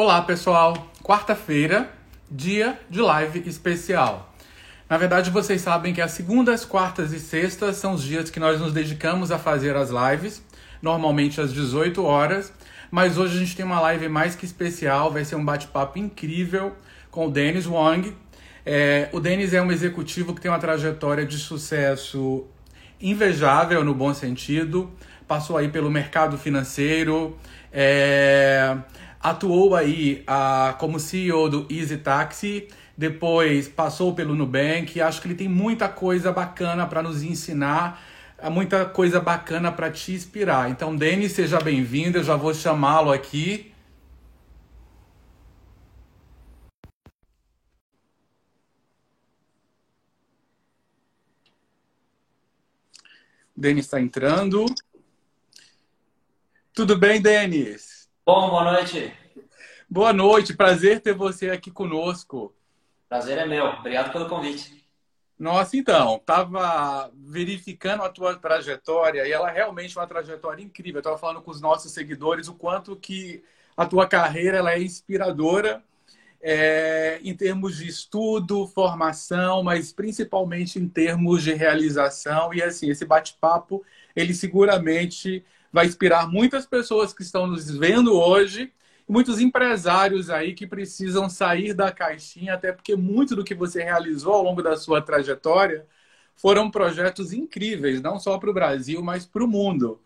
Olá, pessoal. Quarta-feira, dia de live especial. Na verdade, vocês sabem que as segundas, quartas e sextas são os dias que nós nos dedicamos a fazer as lives, normalmente às 18 horas. Mas hoje a gente tem uma live mais que especial, vai ser um bate-papo incrível com o Dennis Wang. É, o Dennis é um executivo que tem uma trajetória de sucesso invejável no bom sentido, passou aí pelo mercado financeiro, é, atuou aí a, como CEO do Easy Taxi, depois passou pelo Nubank. Acho que ele tem muita coisa bacana para nos ensinar, muita coisa bacana para te inspirar. Então, Denis, seja bem-vindo. Eu já vou chamá-lo aqui. Denis está entrando. Tudo bem, Denis? Bom, boa noite. Boa noite, prazer ter você aqui conosco. Prazer é meu, obrigado pelo convite. Nossa, então, estava verificando a tua trajetória e ela é realmente uma trajetória incrível. Eu estava falando com os nossos seguidores o quanto que a tua carreira ela é inspiradora é, em termos de estudo, formação, mas principalmente em termos de realização. E assim, esse bate-papo, ele seguramente vai inspirar muitas pessoas que estão nos vendo hoje, muitos empresários aí que precisam sair da caixinha, até porque muito do que você realizou ao longo da sua trajetória foram projetos incríveis, não só para o Brasil, mas para o mundo.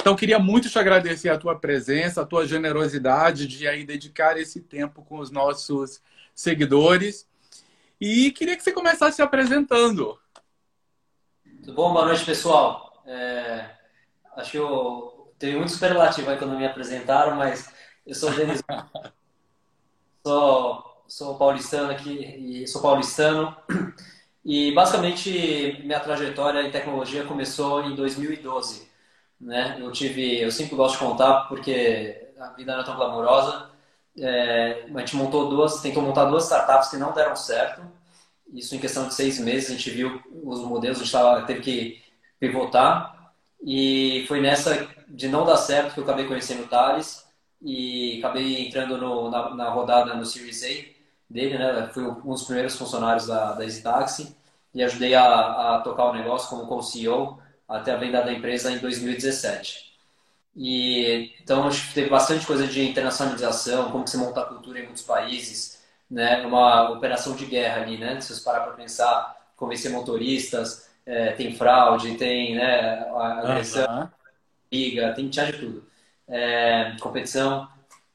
Então, queria muito te agradecer a tua presença, a tua generosidade de aí dedicar esse tempo com os nossos seguidores. E queria que você começasse se apresentando. Tudo bom? Boa noite, pessoal. É acho que eu teve muito superlativo aí quando me apresentaram, mas eu sou Denis, sou, sou paulistano aqui, e sou paulistano. E basicamente minha trajetória em tecnologia começou em 2012. Né? Eu tive, eu sempre gosto de contar porque a vida não é tão glamourosa. É, a gente montou duas, tentou montar duas startups que não deram certo. Isso em questão de seis meses a gente viu os modelos, a gente tava, teve que pivotar e foi nessa de não dar certo que eu acabei conhecendo o Thales e acabei entrando no, na, na, rodada no Series A dele, né? Fui um dos primeiros funcionários da, da EasyTaxi e ajudei a, a tocar o negócio como, como CEO até a venda da empresa em 2017. E então acho que teve bastante coisa de internacionalização, como que você monta a cultura em muitos países, né? Uma operação de guerra ali, né? Se você parar para pensar, convencer motoristas, é, tem fraude, tem né, agressão, liga, tem tinha de tudo. É, competição.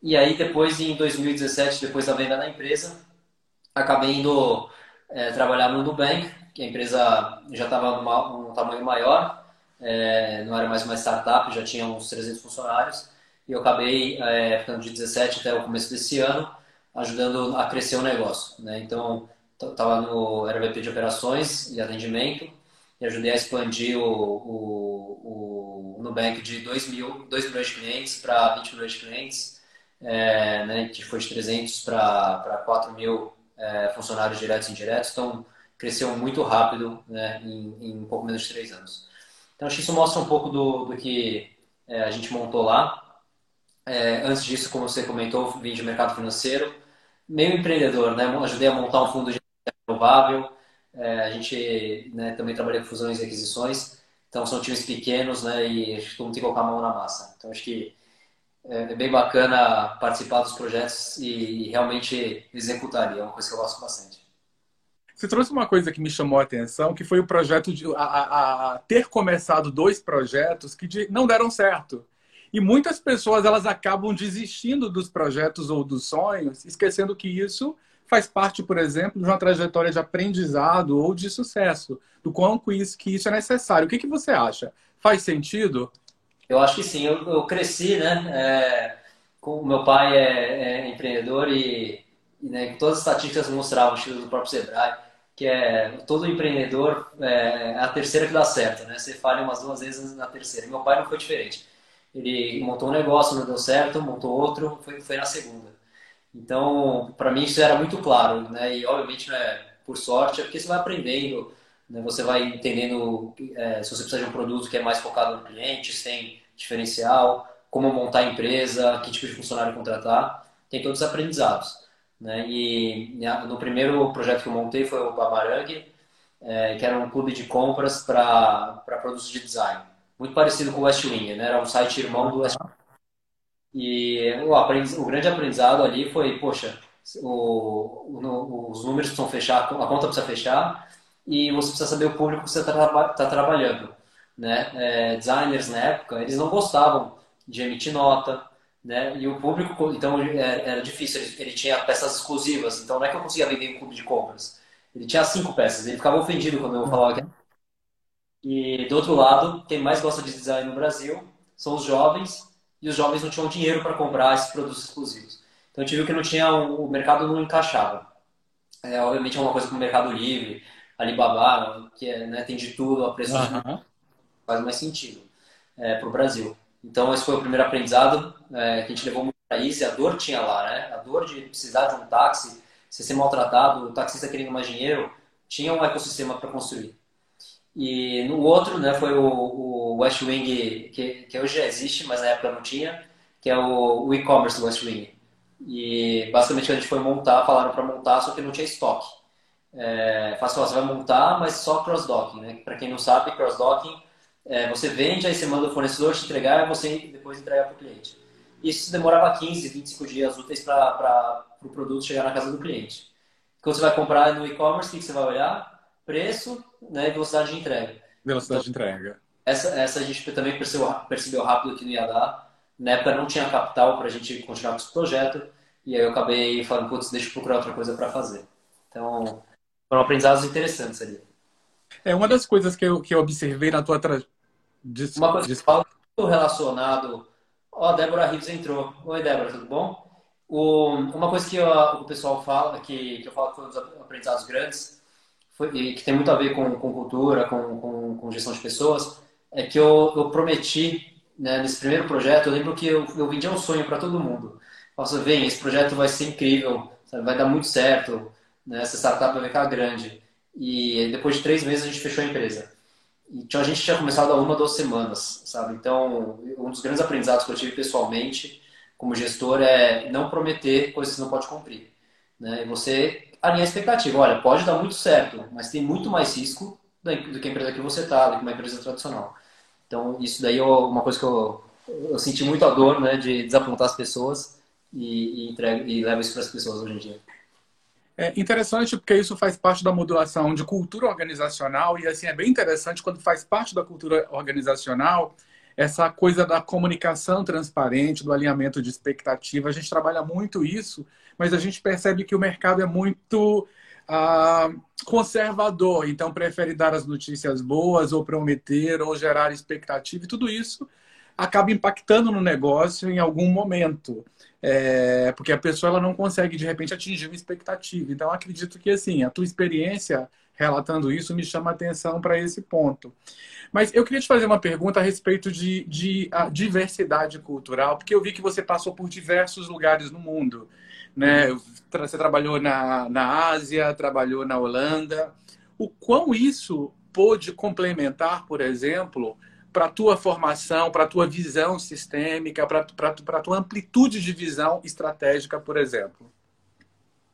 E aí depois, em 2017, depois da venda da empresa, acabei indo é, trabalhar no Nubank, que a empresa já estava um tamanho maior, é, não era mais uma startup, já tinha uns 300 funcionários, e eu acabei é, ficando de 17 até o começo desse ano, ajudando a crescer o negócio. Né? Então, estava no era VP de operações e atendimento, e ajudei a expandir o, o, o Nubank de 2, mil, 2 milhões de clientes para 20 milhões de clientes, é, né, que foi de 300 para 4 mil é, funcionários diretos e indiretos. Então, cresceu muito rápido né, em, em, um pouco menos de 3 anos. Então, acho que isso mostra um pouco do, do que é, a gente montou lá. É, antes disso, como você comentou, vim de mercado financeiro, meio empreendedor, né? Ajudei a montar um fundo de renovável, é, a gente né, também trabalha com fusões e aquisições, então são times pequenos né, e todo mundo tem que colocar a mão na massa. Então acho que é, é bem bacana participar dos projetos e realmente executar, é uma coisa que eu gosto bastante. Você trouxe uma coisa que me chamou a atenção, que foi o projeto de a, a, a ter começado dois projetos que de, não deram certo. E muitas pessoas elas acabam desistindo dos projetos ou dos sonhos, esquecendo que isso faz parte, por exemplo, de uma trajetória de aprendizado ou de sucesso, do quanto isso, que isso é necessário. O que, que você acha? Faz sentido? Eu acho que sim. Eu, eu cresci, né? É, com, meu pai é, é empreendedor e, né, todas as estatísticas mostravam, o do próprio Sebrae, que é todo empreendedor é, é a terceira que dá certo, né? Você falha umas duas vezes na terceira. Meu pai não foi diferente. Ele montou um negócio, não deu certo, montou outro, foi, foi na segunda. Então, para mim isso era muito claro, né? E obviamente, né, por sorte, é porque você vai aprendendo, né? Você vai entendendo é, se você precisa de um produto que é mais focado no cliente, se tem diferencial, como montar a empresa, que tipo de funcionário contratar. tem todos os aprendizados. Né? E no primeiro projeto que eu montei foi o Bamarang, é, que era um clube de compras para produtos de design. Muito parecido com o West Wing, né? era um site irmão do West Wing. E o, aprendiz, o grande aprendizado ali foi, poxa, o, os números precisam fechar, a conta precisa fechar e você precisa saber o público que você está tá trabalhando. Né? É, designers na época, eles não gostavam de emitir nota, né? E o público, então era, era difícil, ele, ele, tinha peças exclusivas, então não é que eu conseguia vender um clube de compras. Ele tinha cinco peças, ele ficava ofendido quando eu falava que E do outro lado, quem mais gosta de design no Brasil são os jovens, e os jovens não tinham dinheiro para comprar esses produtos exclusivos. Então a gente viu que não tinha, o mercado não encaixava. É, obviamente é uma coisa como o Mercado Livre, Alibaba, que é, né, tem de tudo a preço uhum. de... faz mais sentido é, para o Brasil. Então, esse foi o primeiro aprendizado é, que a gente levou muito para isso. E a dor tinha lá, né? A dor de precisar de um táxi, se ser maltratado, o taxista querendo mais dinheiro, tinha um ecossistema para construir. E no outro, né, foi o, o West Wing, que, que hoje já existe, mas na época não tinha, que é o, o e-commerce do West Wing. E basicamente a gente foi montar, falaram para montar, só que não tinha estoque. É, fácil, você vai montar, mas só cross-docking, né? Para quem não sabe, cross-docking é, você vende, aí você manda o fornecedor te entregar e você depois entrega para o cliente. Isso demorava 15, 25 dias úteis para o pro produto chegar na casa do cliente. Quando você vai comprar no e-commerce, o que você vai olhar? Preço né, e velocidade de entrega. Velocidade então, de entrega. Essa, essa a gente também percebeu, percebeu rápido que não ia dar. Na época não tinha capital para a gente continuar com esse projeto. E aí eu acabei falando, putz, deixa eu procurar outra coisa para fazer. Então, foram aprendizados interessantes ali. É uma das coisas que eu, que eu observei na tua tra... Des... Uma coisa que fala relacionado. Ó, a Débora Rives entrou. Oi, Débora, tudo bom? O... Uma coisa que eu, o pessoal fala, que, que eu falo que foi um dos aprendizados grandes, e que tem muito a ver com, com cultura, com, com, com gestão de pessoas, é que eu, eu prometi, né, nesse primeiro projeto, eu lembro que eu, eu vendi um sonho para todo mundo. Nossa, vem, esse projeto vai ser incrível, sabe, vai dar muito certo, né, essa startup vai ficar grande. E depois de três meses a gente fechou a empresa. Então a gente tinha começado há uma, duas semanas, sabe? Então, um dos grandes aprendizados que eu tive pessoalmente como gestor é não prometer coisas que não pode cumprir. Né? E você alinha a expectativa. Olha, pode dar muito certo, mas tem muito mais risco do que a empresa que você está, do que uma empresa tradicional. Então, isso daí é uma coisa que eu, eu senti muito a dor né, de desapontar as pessoas e, e, entrego, e levo isso para as pessoas hoje em dia. É interessante porque isso faz parte da modulação de cultura organizacional e assim é bem interessante quando faz parte da cultura organizacional essa coisa da comunicação transparente, do alinhamento de expectativa. A gente trabalha muito isso, mas a gente percebe que o mercado é muito ah, conservador, então prefere dar as notícias boas ou prometer ou gerar expectativa e tudo isso acaba impactando no negócio em algum momento. É, porque a pessoa ela não consegue, de repente, atingir uma expectativa. Então, acredito que, assim, a tua experiência relatando isso me chama atenção para esse ponto. Mas eu queria te fazer uma pergunta a respeito de, de diversidade cultural, porque eu vi que você passou por diversos lugares no mundo. Né? Você trabalhou na, na Ásia, trabalhou na Holanda. O quão isso pôde complementar, por exemplo, para a tua formação, para a tua visão sistêmica, para a tua amplitude de visão estratégica, por exemplo?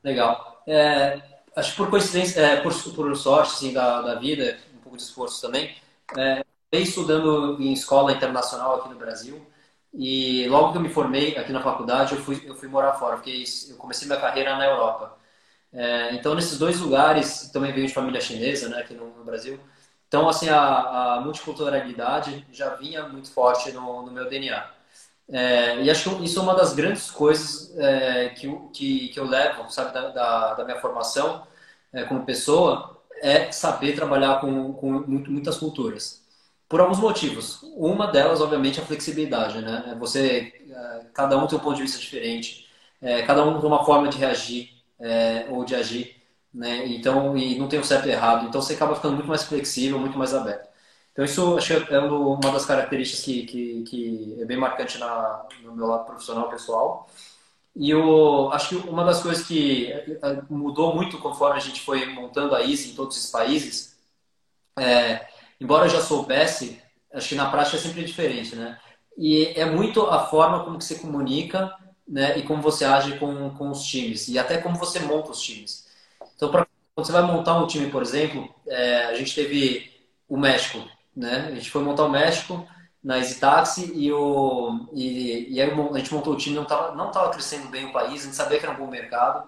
Legal. É, acho que por coincidência, é, por, por sorte assim, da, da vida, um pouco de esforço também, é, estudando em escola internacional aqui no Brasil e logo que eu me formei aqui na faculdade, eu fui, eu fui morar fora, porque eu comecei minha carreira na Europa. É, então, nesses dois lugares, também veio de família chinesa, né, aqui no, no Brasil, então, assim, a, a multiculturalidade já vinha muito forte no, no meu DNA. É, e acho que isso é uma das grandes coisas é, que, que, que, eu levo, sabe, da, da, da minha formação é, como pessoa, é saber trabalhar com, com muitas culturas. Por alguns motivos. Uma delas, obviamente, é a flexibilidade, né? É você, é, cada um tem um ponto de vista diferente, é, cada um tem uma forma de reagir ou de agir né? Então, e não tem o certo e errado. Então, você acaba ficando muito mais flexível, muito mais aberto. Então, isso acho que é uma das características que, que, que é bem marcante na, no meu lado profissional, pessoal. E eu acho que uma das coisas que mudou muito conforme a gente foi montando a Easy em todos os países, é, embora eu já soubesse, acho que na prática é sempre diferente, né? E é muito a forma como que você comunica né, e como você age com, com os times, e até como você monta os times. Então, pra, quando você vai montar um time, por exemplo, é, a gente teve o México, né? A gente foi montar o México na Easy Taxi e, o, e, e aí a gente montou o time, não estava não tava crescendo bem o país, a gente sabia que era um bom mercado.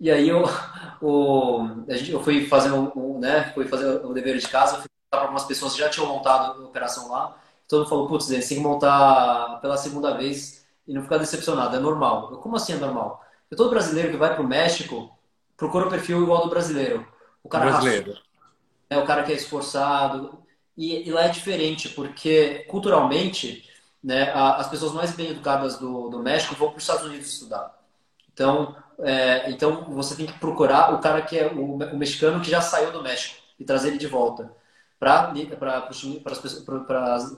E aí eu, o, eu fui fazer um, um, né, fui fazer o dever de casa, fui para algumas pessoas que já tinham montado a operação lá. Todo mundo falou, putz, você tem que montar pela segunda vez e não ficar decepcionado, é normal. Eu, como assim é normal? Porque todo brasileiro que vai para o México procura o perfil igual do brasileiro. O cara brasileiro. é o cara que é esforçado. E, e lá é diferente, porque culturalmente, né, a, as pessoas mais bem educadas do, do México vão para os Estados Unidos estudar. Então, é, então você tem que procurar o cara que é o, o, mexicano que já saiu do México e trazer ele de volta para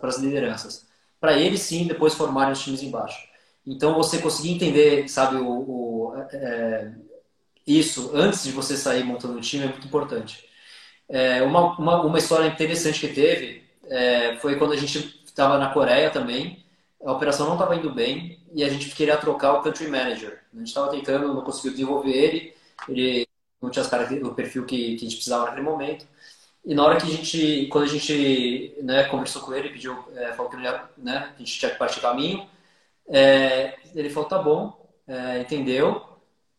as lideranças. Para eles sim depois formarem os times embaixo. Então você conseguir entender, sabe, o, o é, isso antes de você sair montando um time é muito importante. É, uma, uma, uma, história interessante que teve é, foi quando a gente estava na Coreia também. A operação não estava indo bem e a gente queria trocar o country manager. A gente estava tentando, não conseguiu desenvolver ele, ele não tinha as o perfil que, que a gente precisava naquele momento. E na hora que a gente, quando a gente né, conversou com ele, pediu, é, falou que ia, né, a gente tinha que partir caminho, é, ele falou, tá bom, é, entendeu.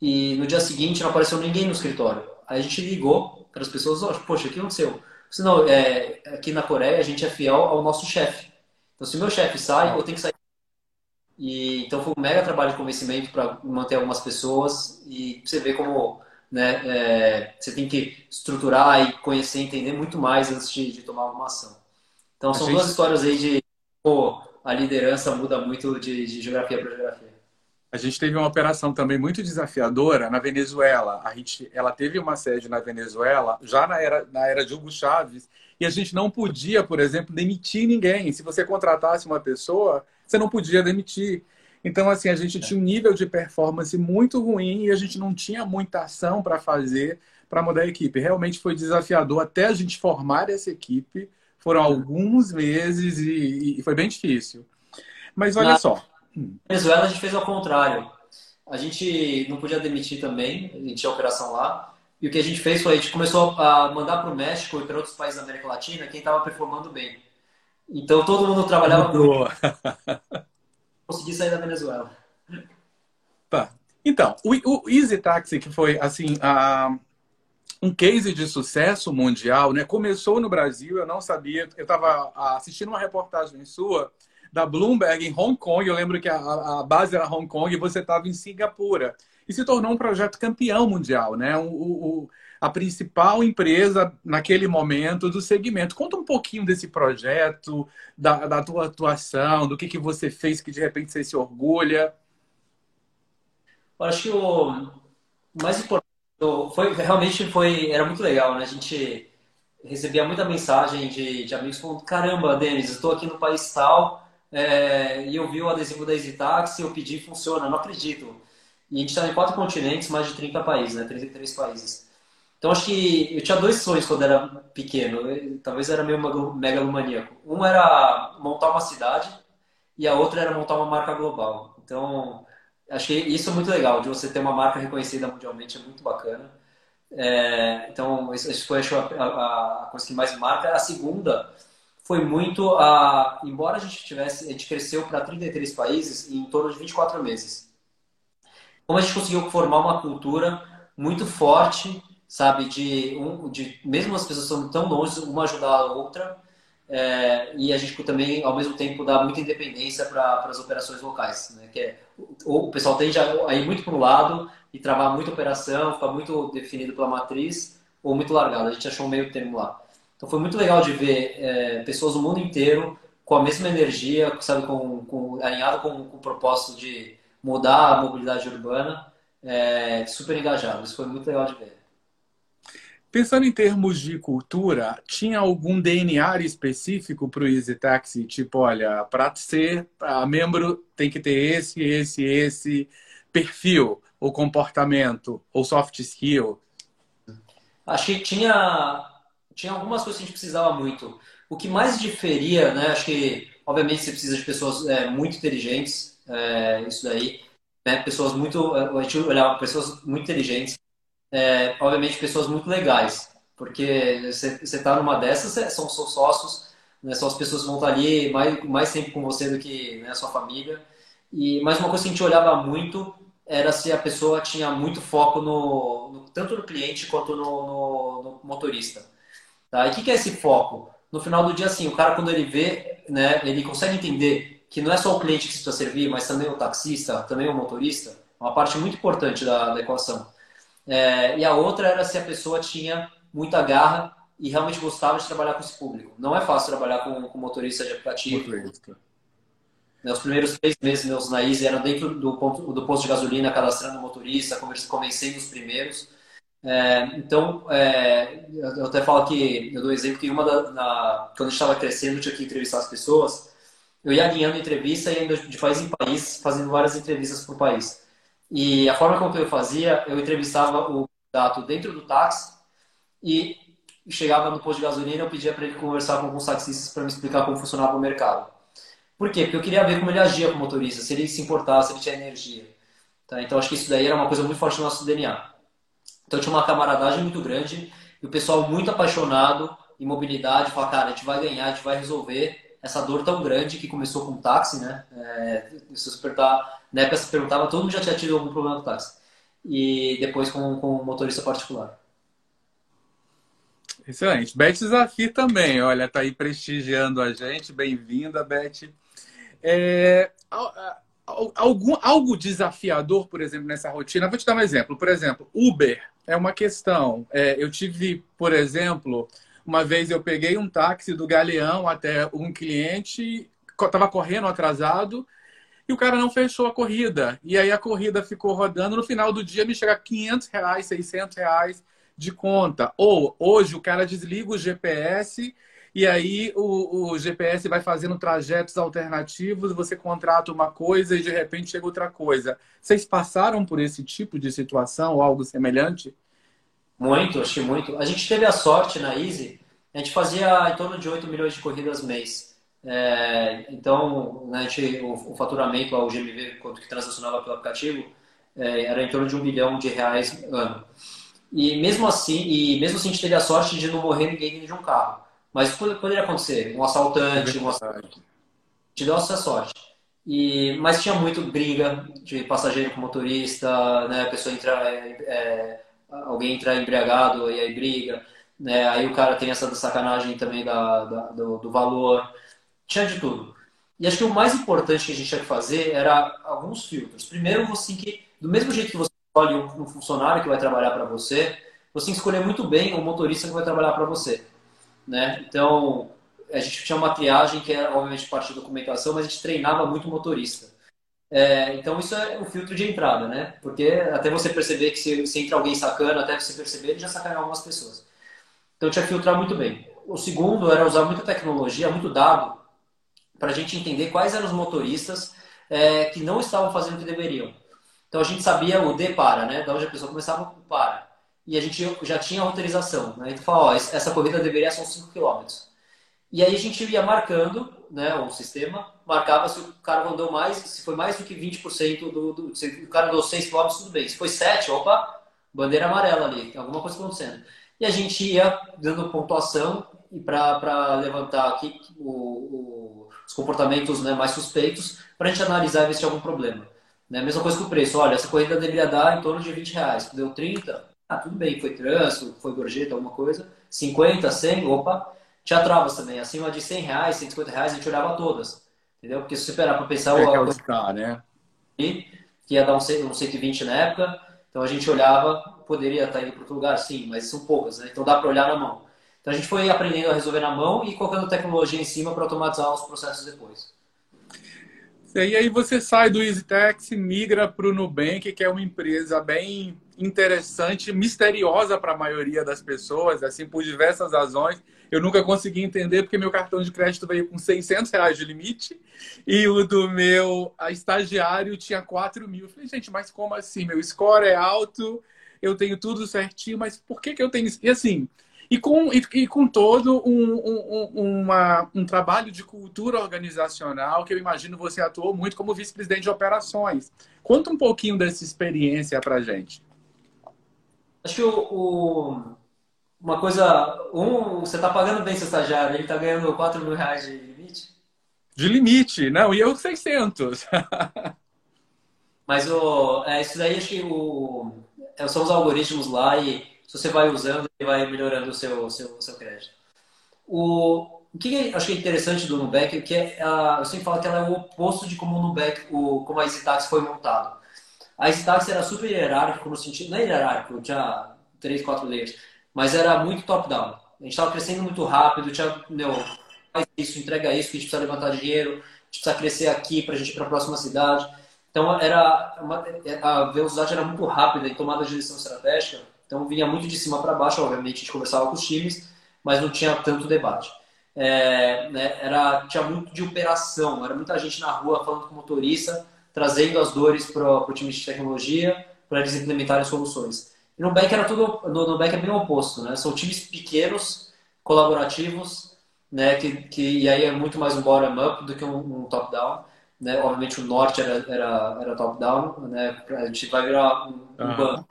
E no dia seguinte não apareceu ninguém no escritório. Aí a gente ligou para as pessoas, oh, poxa, o que aconteceu? Senão, é, aqui na Coreia a gente é fiel ao nosso chefe. Então se meu chefe sai, eu tenho que sair. E, então foi um mega trabalho de convencimento para manter algumas pessoas e você vê como né, é, você tem que estruturar e conhecer, entender muito mais antes de, de tomar alguma ação. Então são gente... duas histórias aí de pô, a liderança muda muito de, de geografia para geografia. A gente teve uma operação também muito desafiadora na Venezuela. A gente, ela teve uma sede na Venezuela já na era, na era de Hugo Chávez e a gente não podia, por exemplo, demitir ninguém. Se você contratasse uma pessoa, você não podia demitir. Então, assim, a gente tinha um nível de performance muito ruim e a gente não tinha muita ação para fazer para mudar a equipe. Realmente foi desafiador até a gente formar essa equipe. Foram alguns meses e, e foi bem difícil. Mas olha Na só. Venezuela a gente fez ao contrário. A gente não podia demitir também, a gente tinha operação lá. E o que a gente fez foi a gente começou a mandar para o México e para outros países da América Latina quem estava performando bem. Então todo mundo trabalhava muito. Consegui sair da Venezuela. Tá. Então, o, o Easy Taxi, que foi assim, a, um case de sucesso mundial, né? Começou no Brasil, eu não sabia. Eu estava assistindo uma reportagem sua da Bloomberg em Hong Kong. Eu lembro que a, a base era Hong Kong e você estava em Singapura. E se tornou um projeto campeão mundial, né? O, o, a principal empresa naquele momento do segmento. Conta um pouquinho desse projeto, da, da tua atuação, do que, que você fez que de repente você se orgulha. Eu acho que o mais importante foi realmente foi era muito legal, né? A gente recebia muita mensagem de, de amigos falando: caramba, Denis, estou aqui no país tal é, e eu vi o adesivo da Easy Taxi, eu pedi, funciona, não acredito. E a gente está em quatro continentes, mais de 30 países, né? 33 países. Então acho que eu tinha dois sonhos quando era pequeno, talvez era meio megalomaníaco. Um era montar uma cidade e a outra era montar uma marca global. Então acho que isso é muito legal, de você ter uma marca reconhecida mundialmente é muito bacana. É, então isso foi acho, a, a, coisa que mais marca. A segunda foi muito a, embora a gente tivesse, a gente cresceu para 33 países em torno de 24 meses. Como a gente conseguiu formar uma cultura muito forte sabe? De, um, de mesmo as pessoas são tão longe, uma ajudar a outra, é, e a gente também, ao mesmo tempo, dá muita independência para as operações locais, né? Que é, o, o pessoal tende a ir muito para um lado e travar muita operação, ficar muito definido pela matriz, ou muito largado. A gente achou um meio termo lá. Então foi muito legal de ver é, pessoas do mundo inteiro com a mesma energia, sabe, com, com alinhado com, com o propósito de mudar a mobilidade urbana, é, super engajado. Isso foi muito legal de ver. Pensando em termos de cultura, tinha algum DNA específico para o Easy Taxi? Tipo, olha, para ser membro tem que ter esse, esse, esse perfil, ou comportamento, ou soft skill? Acho que tinha, tinha algumas coisas que a gente precisava muito. O que mais diferia, né? Acho que, obviamente, você precisa de pessoas é, muito inteligentes, é, isso daí. né, pessoas muito, a gente olhava pessoas muito inteligentes, é, obviamente pessoas muito legais, porque você está numa dessas, são seus sócios, né, são as pessoas que vão estar ali mais, mais tempo com você do que né, a sua família. E mais uma coisa que a gente olhava muito era se a pessoa tinha muito foco no, no tanto no cliente quanto no, no, no motorista. Tá? E o que, que é esse foco? No final do dia, assim, o cara quando ele vê, né, ele consegue entender que não é só o cliente que precisa servir, mas também o taxista, também o motorista, uma parte muito importante da, da equação. É, e a outra era se a pessoa tinha muita garra e realmente gostava de trabalhar com esse público. Não é fácil trabalhar com, com motorista de aplicativo. Motorista. Os primeiros três meses meus na Easy eram dentro do, ponto, do posto de gasolina, cadastrando o motorista, convencendo os primeiros. É, então, é, eu até falo que, eu dou exemplo que uma da, na, quando eu estava crescendo, eu tinha que entrevistar as pessoas, eu ia guiando entrevista e indo de país em país, fazendo várias entrevistas por país. E a forma como eu fazia, eu entrevistava o candidato dentro do táxi e chegava no posto de gasolina eu pedia para ele conversar com alguns taxistas para me explicar como funcionava o mercado. Por quê? Porque eu queria ver como ele agia como motorista, se ele se importava, se ele tinha energia. Tá? Então acho que isso daí era uma coisa muito forte no nosso DNA. Então tinha uma camaradagem muito grande e o pessoal muito apaixonado em mobilidade, fala, cara, a gente vai ganhar, a gente vai resolver essa dor tão grande que começou com o táxi, né? É, se você na época se perguntava, todo mundo já tinha tido algum problema com táxi. E depois com, com o motorista particular. Excelente. Beth Zafir também, olha, tá aí prestigiando a gente. Bem-vinda, Beth. É, algum, algo desafiador, por exemplo, nessa rotina? Vou te dar um exemplo. Por exemplo, Uber é uma questão. É, eu tive, por exemplo, uma vez eu peguei um táxi do Galeão até um cliente, estava correndo atrasado, e o cara não fechou a corrida. E aí a corrida ficou rodando. No final do dia me chega 500 reais, 600 reais de conta. Ou hoje o cara desliga o GPS e aí o, o GPS vai fazendo trajetos alternativos, você contrata uma coisa e de repente chega outra coisa. Vocês passaram por esse tipo de situação ou algo semelhante? Muito, acho que muito. A gente teve a sorte na Easy, a gente fazia em torno de 8 milhões de corridas mês. É, então, né, gente, o, o, faturamento, o GMV, quanto que transacionava pelo aplicativo, é, era em torno de um milhão de reais ano. E mesmo assim, e mesmo assim a gente teve a sorte de não morrer ninguém de um carro. Mas poderia acontecer, um assaltante, um assaltante. Te deu essa sorte. E, mas tinha muito briga de passageiro com motorista, né? A pessoa entra, é, é, alguém entra embriagado e aí briga, né? Aí o cara tem essa sacanagem também da, da do, do, valor. Tinha de tudo. E acho que o mais importante que a gente tinha que fazer era alguns filtros. Primeiro, você que, do mesmo jeito que você escolhe um funcionário que vai trabalhar para você, você tem que escolher muito bem o motorista que vai trabalhar para você. Né? Então, a gente tinha uma triagem que era, obviamente, parte da documentação, mas a gente treinava muito motorista. É, então, isso é um filtro de entrada, né? Porque até você perceber que se, se entra alguém sacana, até você perceber, ele já sacaneou algumas pessoas. Então, tinha que filtrar muito bem. O segundo era usar muita tecnologia, muito dado, para a gente entender quais eram os motoristas é, que não estavam fazendo o que deveriam. Então a gente sabia o de para, né? Da onde a pessoa começava com para. E a gente já tinha autorização. Né? Então fala, ó, essa corrida deveria ser uns 5 km. E aí a gente ia marcando, né? O sistema marcava se o cara andou mais, se foi mais do que 20% do, do. Se o cara andou 6 km, tudo bem. Se foi 7, opa, bandeira amarela ali, alguma coisa acontecendo. E a gente ia dando pontuação e para levantar aqui o, o, os comportamentos né, mais suspeitos para a gente analisar e ver se tinha algum problema. Né? Mesma coisa com o preço. Olha, essa corrida deveria dar em torno de 20 reais. Deu 30, ah, tudo bem, foi trânsito, foi gorjeta, alguma coisa. 50, 100, opa. Tinha travas também. Acima de 100 reais, 150 reais, a gente olhava todas. Entendeu? Porque se esperar para pensar... É, o, que né? Que ia dar um, um 120 na época. Então a gente olhava, poderia estar indo para outro lugar, sim, mas são poucas, né? Então dá para olhar na mão. Então a gente foi aprendendo a resolver na mão e colocando tecnologia em cima para automatizar os processos depois. E aí você sai do EasyTax, migra para o Nubank, que é uma empresa bem interessante, misteriosa para a maioria das pessoas, assim, por diversas razões. Eu nunca consegui entender porque meu cartão de crédito veio com 600 reais de limite e o do meu estagiário tinha 4 mil. Eu falei, gente, mas como assim? Meu score é alto, eu tenho tudo certinho, mas por que, que eu tenho isso? E assim, E com, e, e com todo um, um, uma, um trabalho de cultura organizacional que eu imagino você atuou muito como vice-presidente de operações. Conta um pouquinho dessa experiência para gente. Acho que o, uma coisa. Um, você está pagando bem seu estagiário, ele está ganhando 4 mil reais de limite? De limite, não, e eu 600. Mas o, é, isso daí acho que o, é, são os algoritmos lá e se você vai usando, ele vai melhorando o seu, seu, seu crédito. O, o que acho que é interessante do Nubank é que é, a, eu sempre falo que ela é o oposto de como o Nubank, o, como a EasyTax foi montado. A EasyTax era super hierárquico no sentido, não é hierárquico, tinha três, quatro layers, mas era muito top-down. A gente estava crescendo muito rápido, tinha, meu, faz isso, entrega isso, que a gente precisa levantar dinheiro, a gente precisa crescer aqui para a gente ir para a próxima cidade. Então, era uma, a velocidade era muito rápida em tomada de decisão estratégica então vinha muito de cima para baixo, obviamente a gente conversava com os times, mas não tinha tanto debate. É, né, era, tinha muito de operação, era muita gente na rua falando com o motorista, trazendo as dores para o time de tecnologia, para eles implementarem soluções. E no Back era tudo, no, Back é bem o oposto, né? São times pequenos, colaborativos, né? Que, que e aí é muito mais um bottom up do que um, um top down, né? Obviamente o norte era era, era top down, né? A gente vai virar um, um banco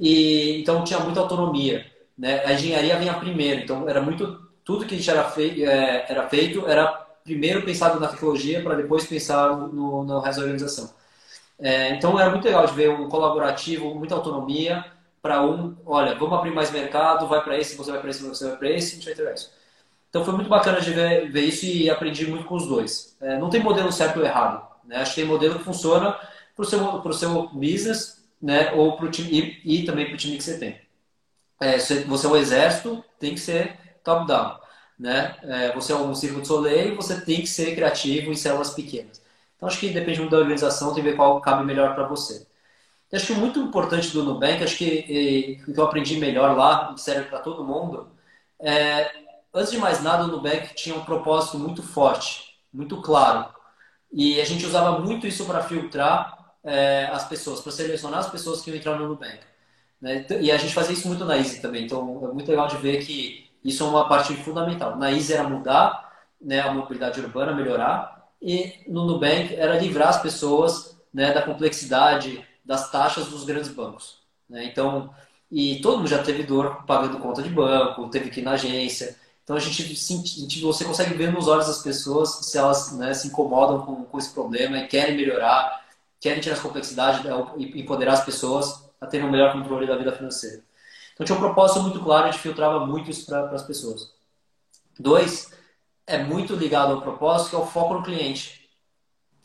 e então tinha muita autonomia. Né? A engenharia vinha primeiro, então era muito tudo que a gente era, fei, é, era feito era primeiro pensado na tecnologia para depois pensar no, no resto da organização. É, então era muito legal de ver um colaborativo, muita autonomia para um, olha, vamos abrir mais mercado, vai para esse, você vai para esse, você vai para esse, a gente isso. Então foi muito bacana de ver, ver isso e aprendi muito com os dois. É, não tem modelo certo ou errado. Né? Acho que tem modelo que funciona para o seu, seu business, né? Ou pro time e, e também para o time que você tem. É, você é um exército, tem que ser top-down, né? É, você é um círculo de soleil, você tem que ser criativo em células pequenas. Então acho que depende muito da organização, tem que ver qual cabe melhor para você. Eu acho que muito importante do Nubank, acho que o que eu aprendi melhor lá, que serve para todo mundo, é, antes de mais nada, o Nubank tinha um propósito muito forte, muito claro. E a gente usava muito isso para filtrar é, as pessoas, para selecionar as pessoas que iam entrar no Nubank. Né? E a gente fazia isso muito na Easy também, então é muito legal de ver que isso é uma parte fundamental. Na Easy era mudar né, a mobilidade urbana, melhorar, e no Nubank era livrar as pessoas né, da complexidade das taxas dos grandes bancos. Né? Então, e todo mundo já teve dor pagando conta de banco, teve que ir na agência. Então a gente, você consegue ver nos olhos das pessoas se elas né, se incomodam com, com esse problema e querem melhorar querem tirar as complexidades e empoderar as pessoas a terem um melhor controle da vida financeira. Então tinha um propósito muito claro, a gente filtrava muito isso para as pessoas. Dois, é muito ligado ao propósito, que é o foco no cliente.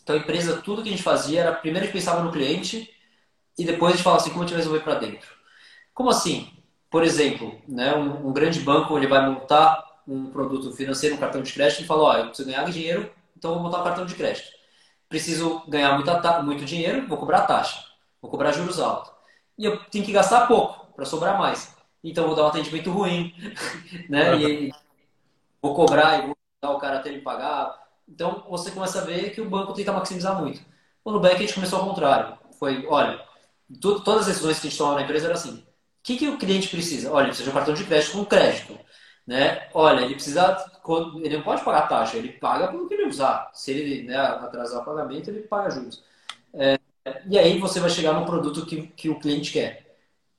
Então a empresa, tudo que a gente fazia era, primeiro a gente pensava no cliente e depois a gente falava assim, como a gente vai resolver para dentro. Como assim? Por exemplo, né, um, um, grande banco ele vai montar um produto financeiro, um cartão de crédito e fala, ó, eu preciso ganhar dinheiro, então vou montar um cartão de crédito preciso ganhar muita, muito dinheiro, vou cobrar taxa, vou cobrar juros altos. E eu tenho que gastar pouco para sobrar mais. Então vou dar um atendimento ruim, né? E vou cobrar e vou o cara até ele pagar. Então você começa a ver que o banco tenta maximizar muito. No Nubank a gente começou ao contrário. Foi, olha, tudo, todas as decisões que a gente tomava na empresa era assim. O que, que o cliente precisa? Olha, ele precisa de um cartão de crédito com crédito. Né? Olha, ele precisa, ele não pode pagar taxa, ele paga pelo que ele usar. Se ele né, atrasar o pagamento, ele paga juros. É, e aí você vai chegar no produto que, que o cliente quer.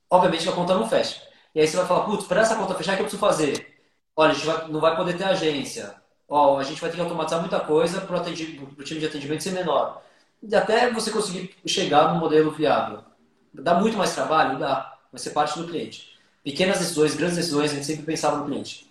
Obviamente a conta não fecha. E aí você vai falar, putz, para essa conta fechar, o que eu preciso fazer? Olha, a gente vai, não vai poder ter agência. Ó, a gente vai ter que automatizar muita coisa para o time de atendimento ser menor. E até você conseguir chegar no modelo viável. Dá muito mais trabalho? Dá. Vai ser parte do cliente pequenas decisões, grandes decisões, a gente sempre pensava no cliente.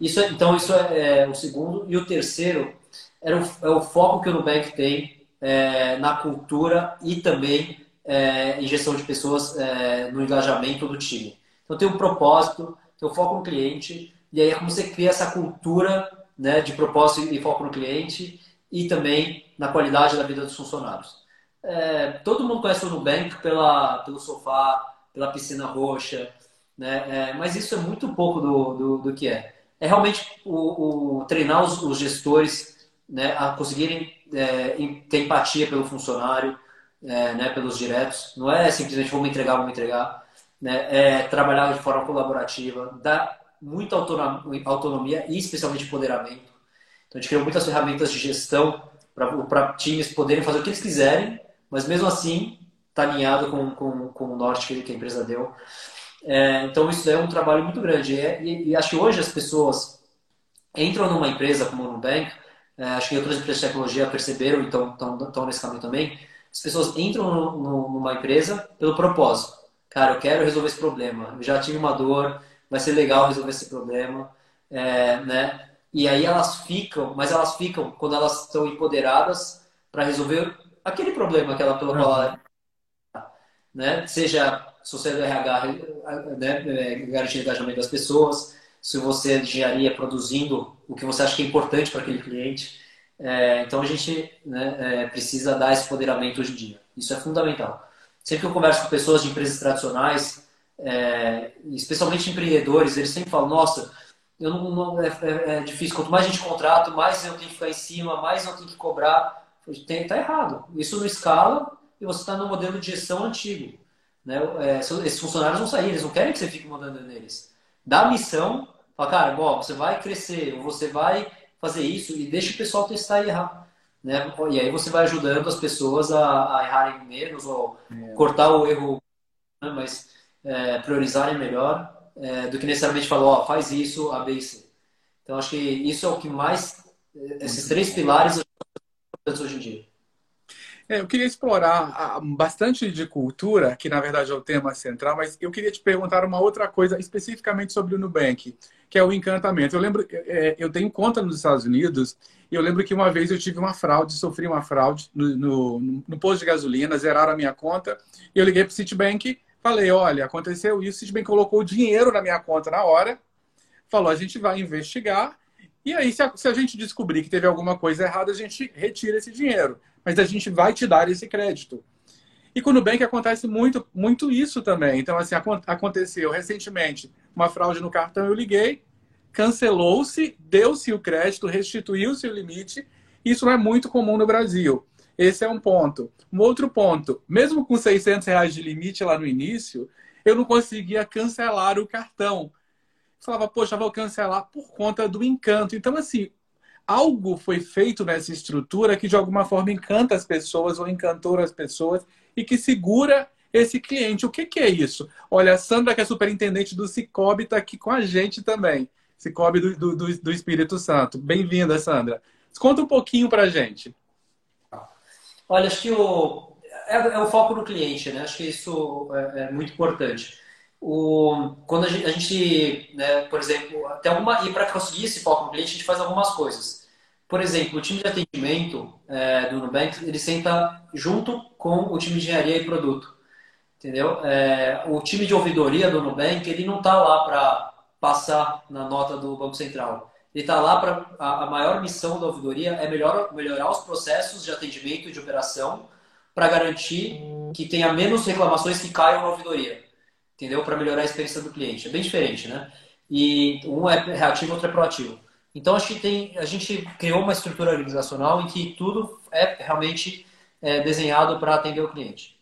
Isso é, então, isso é, é, o segundo. E o terceiro era o, é o foco que o Nubank tem é, na cultura e também é, em gestão de pessoas é, no engajamento do time. Então, tem um propósito, tem o um foco no cliente, e aí é como você cria essa cultura né, de propósito e foco no cliente e também na qualidade da vida dos funcionários. É, todo mundo conhece o Nubank pela, pelo sofá, pela piscina roxa, né? É, mas isso é muito pouco do, do, do que é. É realmente o, o treinar os, os, gestores né, a conseguirem é, ter empatia pelo funcionário, é, né, pelos diretos. Não é simplesmente vamos entregar, vamos entregar. né, é trabalhar de forma colaborativa, dar muita autonomia e especialmente empoderamento. Então a gente criou muitas ferramentas de gestão para times poderem fazer o que eles quiserem, mas mesmo assim está alinhado com, com, com o norte que, a empresa deu. É, então isso é um trabalho muito grande. E, e, e, acho que hoje as pessoas entram numa empresa como o Nubank, é, acho que outras empresas de tecnologia perceberam e estão nesse caminho também. As pessoas entram no, no, numa empresa pelo propósito. Cara, eu quero resolver esse problema. Eu já tive uma dor, vai ser legal resolver esse problema, é, né? E aí elas ficam, mas elas ficam quando elas estão empoderadas para resolver aquele problema que ela pelo qual ela, né? Seja se você é do RH, né, é, garantir o engajamento das pessoas, se você é de engenharia produzindo o que você acha que é importante para aquele cliente. É, então a gente né, é, precisa dar esse empoderamento hoje em dia. Isso é fundamental. Sempre que eu converso com pessoas de empresas tradicionais, é, especialmente empreendedores, eles sempre falam: Nossa, eu não, não é, é, é, difícil. Quanto mais a gente contrata, mais eu tenho que ficar em cima, mais eu tenho que cobrar. Está errado. Isso não escala e você está no modelo de gestão antigo. Né? É, esses funcionários vão sair, eles não querem que você fique mandando neles. Dá a missão, fala, cara, bom, você vai crescer, ou você vai fazer isso e deixa o pessoal testar e errar. Né? E aí você vai ajudando as pessoas a, a errarem menos ou é. cortar o erro, né? mas é, priorizarem melhor é, do que necessariamente falar, ó, faz isso, A, B e C. Então acho que isso é o que mais, esses três pilares hoje em dia. É, eu queria explorar bastante de cultura, que na verdade é o tema central, mas eu queria te perguntar uma outra coisa especificamente sobre o Nubank, que é o encantamento. Eu lembro, é, eu tenho conta nos Estados Unidos e eu lembro que uma vez eu tive uma fraude, sofri uma fraude no, no, no posto de gasolina, zeraram a minha conta e eu liguei para o Citibank, falei, olha, aconteceu isso, o Citibank colocou dinheiro na minha conta na hora, falou, a gente vai investigar e aí, se a, se a, gente descobrir que teve alguma coisa errada, a gente retira esse dinheiro mas a gente vai te dar esse crédito. E com o Nubank acontece muito, muito isso também. Então, assim, aconteceu recentemente uma fraude no cartão, eu liguei, cancelou-se, deu-se o crédito, restituiu-se o limite. Isso não é muito comum no Brasil. Esse é um ponto. Um outro ponto, mesmo com 600 reais de limite lá no início, eu não conseguia cancelar o cartão. Eu falava, poxa, vou cancelar por conta do encanto. Então, assim, algo foi feito nessa estrutura que de alguma forma encanta as pessoas ou encantou as pessoas e que segura esse cliente. O que, que é isso? Olha, a Sandra, que é superintendente do Cicobi, está aqui com a gente também. Cicobi do, do, do Espírito Santo. Bem-vinda, Sandra. Conta um pouquinho para gente. Olha, acho que o, é, é, o foco no cliente, né? Acho que isso é, é muito importante. O, quando a gente, a gente né, por exemplo, até uma, e para conseguir esse foco no cliente, a gente faz algumas coisas. Por exemplo, o time de atendimento é, do Nubank, ele senta junto com o time de engenharia e produto. Entendeu? É, o time de ouvidoria do Nubank, ele não está lá para passar na nota do Banco Central. Ele está lá para. A, a, maior missão da ouvidoria é melhor, melhorar os processos de atendimento e de operação para garantir que tenha menos reclamações que caiam na ouvidoria. Entendeu? Para melhorar a experiência do cliente. É bem diferente, né? E um é reativo, outro é proativo. Então, acho que tem, a gente criou uma estrutura organizacional em que tudo é realmente é, desenhado para atender o cliente.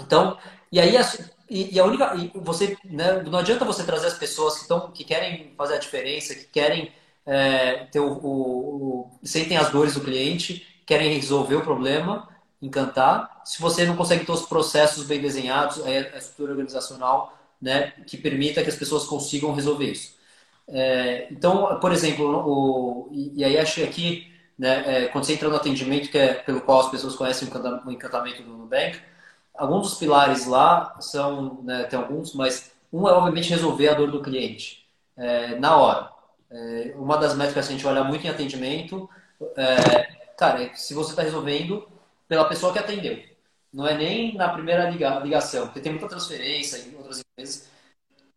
Então, e aí a, e, e a única, e você, né, não adianta você trazer as pessoas que que querem fazer a diferença, que querem é, ter o, o, o, sentem as dores do cliente, querem resolver o problema, encantar. Se você não consegue ter os processos bem desenhados, é a estrutura organizacional, né, que permita que as pessoas consigam resolver isso. É, então, por exemplo, o, e, e aí acho que aqui, né, é, quando você entra no atendimento, que é pelo qual as pessoas conhecem o encantamento do Nubank, alguns dos pilares lá são, né, tem alguns, mas um é obviamente resolver a dor do cliente é, na hora. É, uma das métricas que a gente olha muito em atendimento, é, cara, é se você está resolvendo pela pessoa que atendeu. Não é nem na primeira ligação, porque tem muita transferência em outras empresas.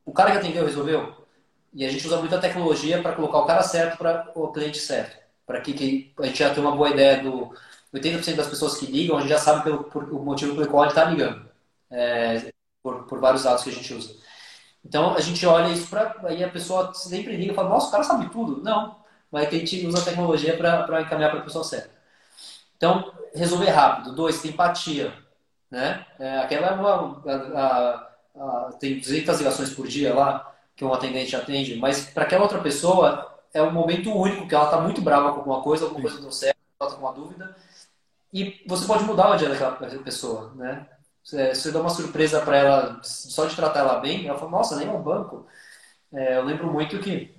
O cara que atendeu resolveu? E a gente usa muita tecnologia para colocar o cara certo para o cliente certo. Para que, que, a gente já tenha uma boa ideia do 80% das pessoas que ligam, a gente já sabe pelo, por, o motivo pelo qual ele está ligando. É, por, por vários dados que a gente usa. Então a gente olha isso para aí a pessoa sempre liga e fala, nossa, o cara sabe tudo. Não, mas que a gente usa a tecnologia para encaminhar para a pessoa certa. Então, resolver rápido. Dois, ter empatia. Né? É, aquela é uma, a, a, uh, tem 200 ligações por dia lá que um atendente atende, mas para aquela outra pessoa é um momento único que ela está muito brava com alguma coisa, alguma coisa não deu certo, ela está com uma dúvida, e você pode mudar o dia daquela pessoa, né? Você, você dá uma surpresa para ela, só de tratar ela bem, ela fala, nossa, nem é um banco. É, eu lembro muito que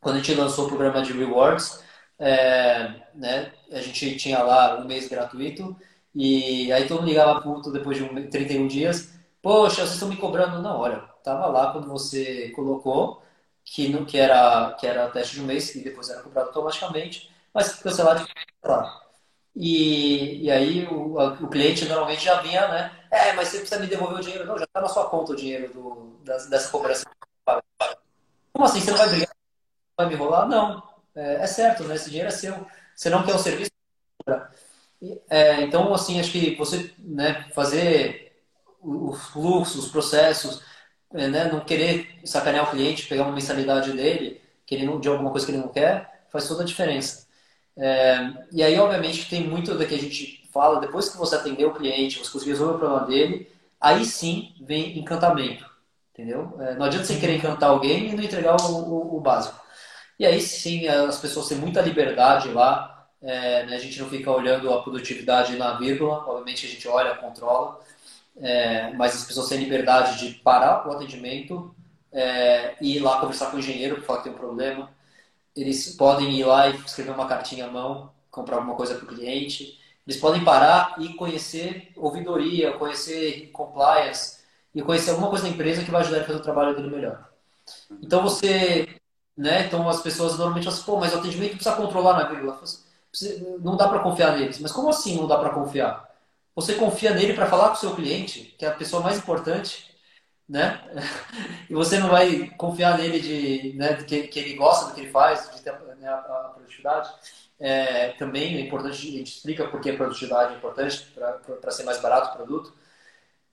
quando a gente lançou o programa de rewards, é, né, a gente tinha lá um mês gratuito e aí todo mundo ligava puto depois de um, 31 dias. Poxa, vocês estão me cobrando? Não, olha, tava lá quando você colocou que, não, que, era, que era teste de um mês e depois era cobrado automaticamente, mas cancelado lá. E, e aí o, o cliente normalmente já vinha, né? É, mas você precisa me devolver o dinheiro. Não, já está na sua conta o dinheiro do, dessa cooperação. Como assim? Você não vai brigar? Vai me enrolar? Não. É, é certo, né? Esse dinheiro é seu. Você não quer o serviço? É, então, assim, acho que você né, fazer o fluxo, os processos, é, né, não querer sacanear o cliente, pegar uma mensalidade dele, que ele não, de alguma coisa que ele não quer, faz toda a diferença. É, e aí, obviamente, tem muito da que a gente fala, depois que você atendeu o cliente, você conseguiu resolver o problema dele, aí sim vem encantamento, entendeu? É, não adianta você querer encantar alguém e não entregar o, o, o básico. E aí sim, as pessoas têm muita liberdade lá, é, né? A gente não fica olhando a produtividade na vírgula, obviamente a gente olha, controla, é, mas as pessoas têm liberdade de parar o atendimento é, e ir lá conversar com o engenheiro falar que tem um problema. Eles podem ir lá e escrever uma cartinha à mão, comprar alguma coisa para o cliente. Eles podem parar e conhecer ouvidoria, conhecer compliance e conhecer alguma coisa da empresa que vai ajudar a fazer o trabalho dele melhor. Então você, né? Então as pessoas normalmente falam assim, pô, mas o atendimento precisa controlar na vírgula não dá para confiar neles. Mas como assim não dá para confiar? Você confia nele para falar com o seu cliente, que é a pessoa mais importante, né? E você não vai confiar nele de, né, de que, que, ele gosta do que ele faz, de ter né, a, produtividade. É, também é importante, a gente explica por que a produtividade é importante para ser mais barato o produto.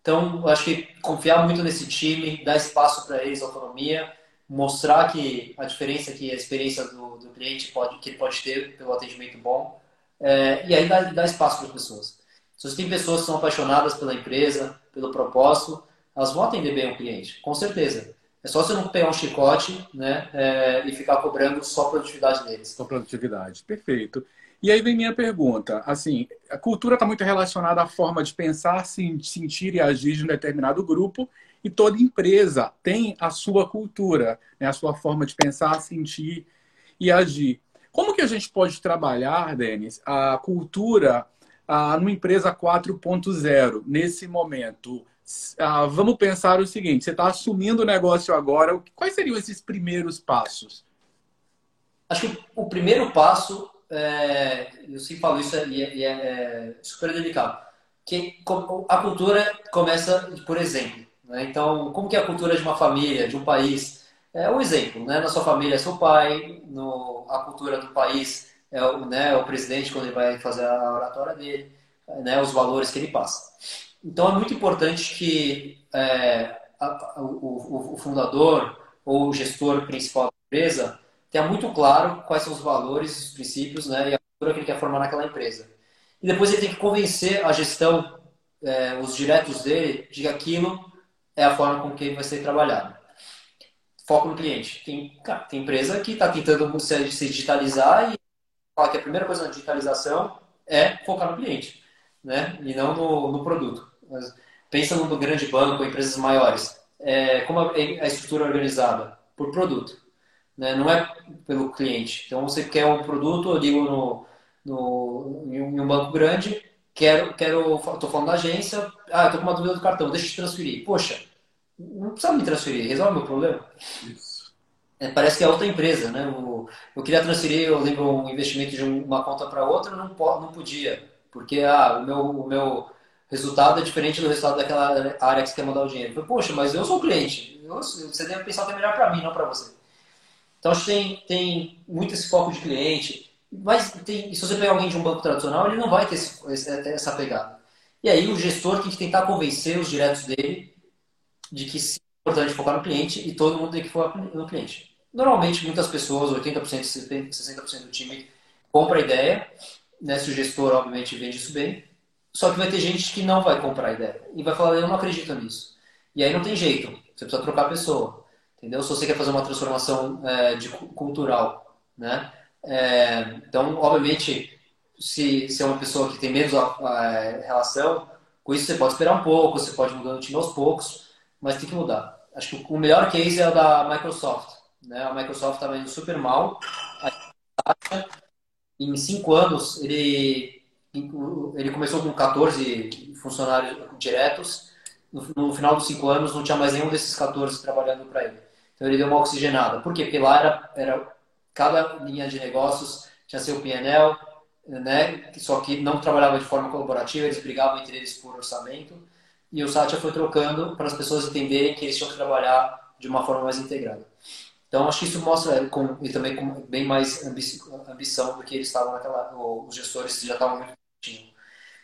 Então, eu acho que confiar muito nesse time, dar espaço para eles, autonomia, mostrar que a diferença que a experiência do, do cliente pode, que ele pode ter pelo atendimento bom, é, e aí dá, dá espaço para as pessoas. Se você tem pessoas que são apaixonadas pela empresa, pelo propósito, elas vão atender bem o cliente, com certeza. É só você não pegar um chicote né, é, e ficar cobrando só a produtividade deles. Só produtividade, perfeito. E aí vem minha pergunta. Assim, a cultura está muito relacionada à forma de pensar, sentir e agir de um determinado grupo e toda empresa tem a sua cultura, né? a sua forma de pensar, sentir e agir. Como que a gente pode trabalhar, Denis, a cultura ah, numa empresa 4.0 nesse momento? Ah, vamos pensar o seguinte: você está assumindo o negócio agora, quais seriam esses primeiros passos? Acho que o primeiro passo, é, eu sempre falo isso e é, é, é super delicado, que a cultura começa por exemplo. Né? Então, como que é a cultura de uma família, de um país? É um exemplo, né? Na sua família é seu pai, no, a cultura do país é o, né, o presidente quando ele vai fazer a oratória dele, né, os valores que ele passa. Então, é muito importante que é, a, o, o, fundador ou o gestor principal da empresa tenha muito claro quais são os valores, os princípios né, e a cultura que ele quer formar naquela empresa. E depois ele tem que convencer a gestão, é, os diretos dele, de que aquilo é a forma com que vai ser trabalhado. Foco no cliente. Tem, cara, tem empresa que está tentando se, se digitalizar e fala que a primeira coisa na digitalização é focar no cliente, né? E não no, no produto. Pensa no grande banco, empresas maiores. É, como a, a estrutura é organizada? Por produto. Né? Não é pelo cliente. Então, você quer um produto, eu digo no, no, em um banco grande, quero, quero, tô falando da agência, ah, tô com uma dúvida do cartão, deixa eu te transferir. Poxa, não precisa me transferir, resolve meu problema. Isso. É, parece que é outra empresa, né? O, eu queria transferir, eu lembro, um investimento de uma conta para outra, não, não podia, porque ah, o, meu, o meu resultado é diferente do resultado daquela área que você quer mandar o dinheiro. Falei, Poxa, mas eu sou o cliente, eu, você deve pensar que é melhor para mim, não para você. Então, acho que tem, tem muito esse foco de cliente. Mas tem, se você pegar alguém de um banco tradicional, ele não vai ter esse, essa pegada. E aí o gestor tem que tentar convencer os diretos dele de que é importante focar no cliente e todo mundo tem que focar no cliente. Normalmente, muitas pessoas, 80%, 60% do time, compra a ideia, né, se o gestor, obviamente, vende isso bem, só que vai ter gente que não vai comprar a ideia e vai falar, eu não acredito nisso. E aí não tem jeito, você precisa trocar a pessoa, entendeu? Se você quer fazer uma transformação é, de, cultural, né? É, então, obviamente, se, se é uma pessoa que tem menos é, relação, com isso você pode esperar um pouco, você pode mudar o time aos poucos, mas tem que mudar. Acho que o melhor case é o da Microsoft. Né? A Microsoft estava indo super mal. Em cinco anos, ele, ele começou com 14 funcionários diretos. No, no final dos cinco anos, não tinha mais nenhum desses 14 trabalhando para ele. Então, ele deu uma oxigenada. Por quê? Porque lá era, era cada linha de negócios tinha seu PNL, né? só que não trabalhava de forma colaborativa, eles brigavam entre eles por orçamento. E o Satya foi trocando para as pessoas entenderem que eles tinham que trabalhar de uma forma mais integrada. Então, acho que isso mostra, com, e também com bem mais ambição do que eles estavam naquela. Os gestores já estavam muito.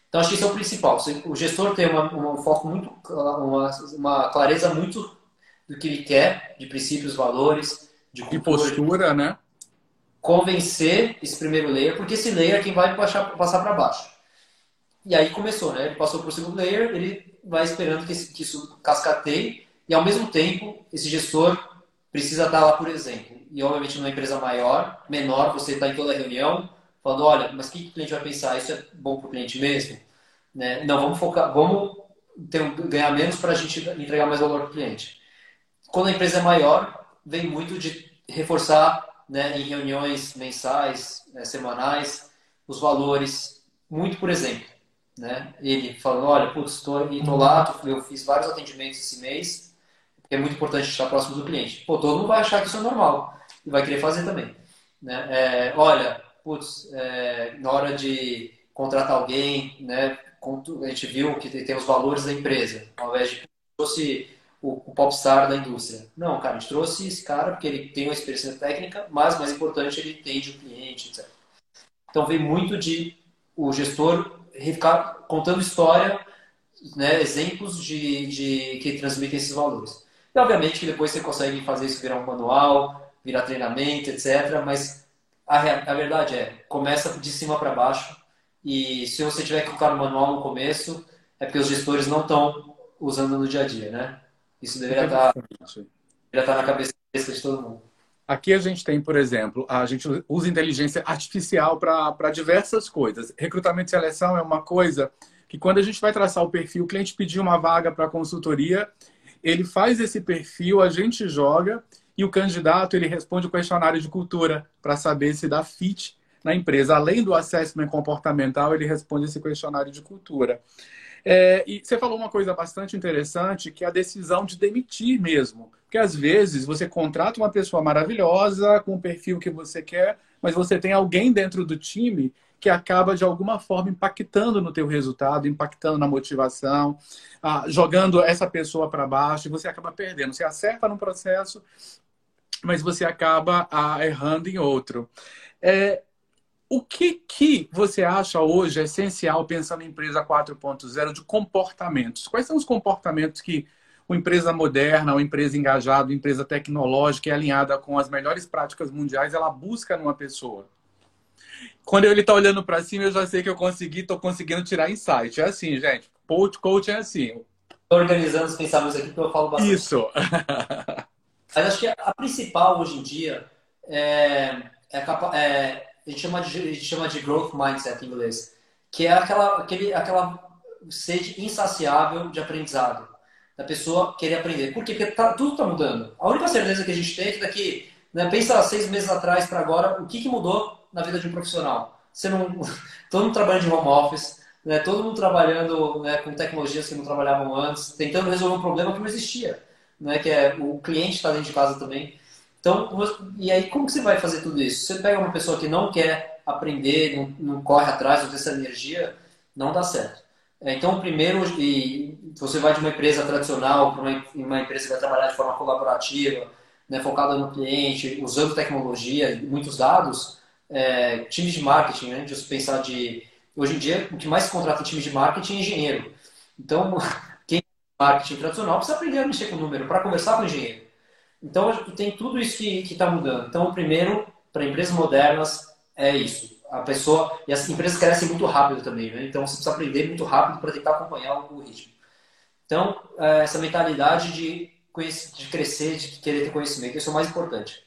Então, acho que isso é o principal. O gestor tem uma, um foco muito. Uma, uma clareza muito do que ele quer, de princípios, valores, de cultura. postura, né? Convencer esse primeiro layer, porque esse layer é quem vai passar, passar para baixo. E aí começou, né? Ele passou para o segundo layer, ele vai esperando que, que isso cascateie, e ao mesmo tempo, esse gestor precisa estar lá, por exemplo. E, obviamente, numa empresa maior, menor, você está em toda a reunião, falando, olha, mas o que o cliente vai pensar? Isso é bom para o cliente mesmo? Né? Não, vamos focar, vamos ter, ganhar menos para a gente entregar mais valor para o cliente. Quando a empresa é maior, vem muito de reforçar né, em reuniões mensais, né, semanais, os valores. Muito, por exemplo, né, ele falando, olha, putz, estou lá, eu fiz vários atendimentos esse mês, é muito importante estar próximo do cliente. Pô, todo mundo vai achar que isso é normal e vai querer fazer também. Né? É, olha, putz, é, na hora de contratar alguém, né, a gente viu que tem os valores da empresa, ao invés de trouxe o, o popstar da indústria. Não, cara, a gente trouxe esse cara porque ele tem uma experiência técnica, mas mais importante, ele entende o cliente, etc. Então vem muito de o gestor ficar contando história, né, exemplos de, de que transmitem esses valores. E obviamente que depois você consegue fazer isso virar um manual, virar treinamento, etc. Mas a, a verdade é, começa de cima para baixo. E se você tiver que colocar no manual no começo, é porque os gestores não estão usando no dia a dia, né? Isso deveria estar, tá, tá na cabeça de todo mundo. Aqui a gente tem, por exemplo, a gente usa inteligência artificial para diversas coisas. Recrutamento e seleção é uma coisa que quando a gente vai traçar o perfil, o cliente pediu uma vaga para consultoria ele faz esse perfil, a gente joga e o candidato ele responde o questionário de cultura para saber se dá fit na empresa. Além do assessment comportamental, ele responde esse questionário de cultura. É, e você falou uma coisa bastante interessante, que é a decisão de demitir mesmo. Porque às vezes você contrata uma pessoa maravilhosa, com o perfil que você quer, mas você tem alguém dentro do time que acaba de alguma forma impactando no teu resultado, impactando na motivação, ah, jogando essa pessoa para baixo e você acaba perdendo. Você acerta num processo, mas você acaba ah, errando em outro. É, o que, que você acha hoje essencial, pensando em empresa 4.0, de comportamentos? Quais são os comportamentos que uma empresa moderna, uma empresa engajada, uma empresa tecnológica e alinhada com as melhores práticas mundiais, ela busca numa pessoa? Quando ele está olhando para cima, eu já sei que eu consegui, estou conseguindo tirar insight. É assim, gente. Coach, coach é assim. Estou organizando os pensamentos aqui que eu falo bastante. Isso. Mas acho que a principal hoje em dia é, é, é a, gente chama de, a gente chama de growth mindset em inglês, que é aquela, aquele, aquela sede insaciável de aprendizado. Da pessoa querer aprender. Por quê? Porque tá, tudo está mudando. A única certeza que a gente tem é que daqui, né, pensa seis meses atrás para agora, o que, que mudou na vida de um profissional. Você não, todo mundo trabalhando de home office, né? todo mundo trabalhando né, com tecnologias que não trabalhavam antes, tentando resolver um problema que não existia, né? que é o cliente está dentro de casa também. Então, e aí como que você vai fazer tudo isso? Você pega uma pessoa que não quer aprender, não, não corre atrás, não tem essa energia, não dá certo. É, então, primeiro, e você vai de uma empresa tradicional para uma, uma empresa que vai trabalhar de forma colaborativa, né, focada no cliente, usando tecnologia, muitos dados, é, times de marketing, né? De pensar de hoje em dia o que mais se contrata em times de marketing é engenheiro. Então marketing tradicional precisa aprender a mexer com o número para conversar com o engenheiro. Então tem tudo isso que está mudando. Então primeiro para empresas modernas é isso. A pessoa e as empresas crescem muito rápido também, né? Então você precisa aprender muito rápido para tentar acompanhar o ritmo. Então, é, essa mentalidade de, de crescer, de querer ter conhecimento, isso é o mais importante.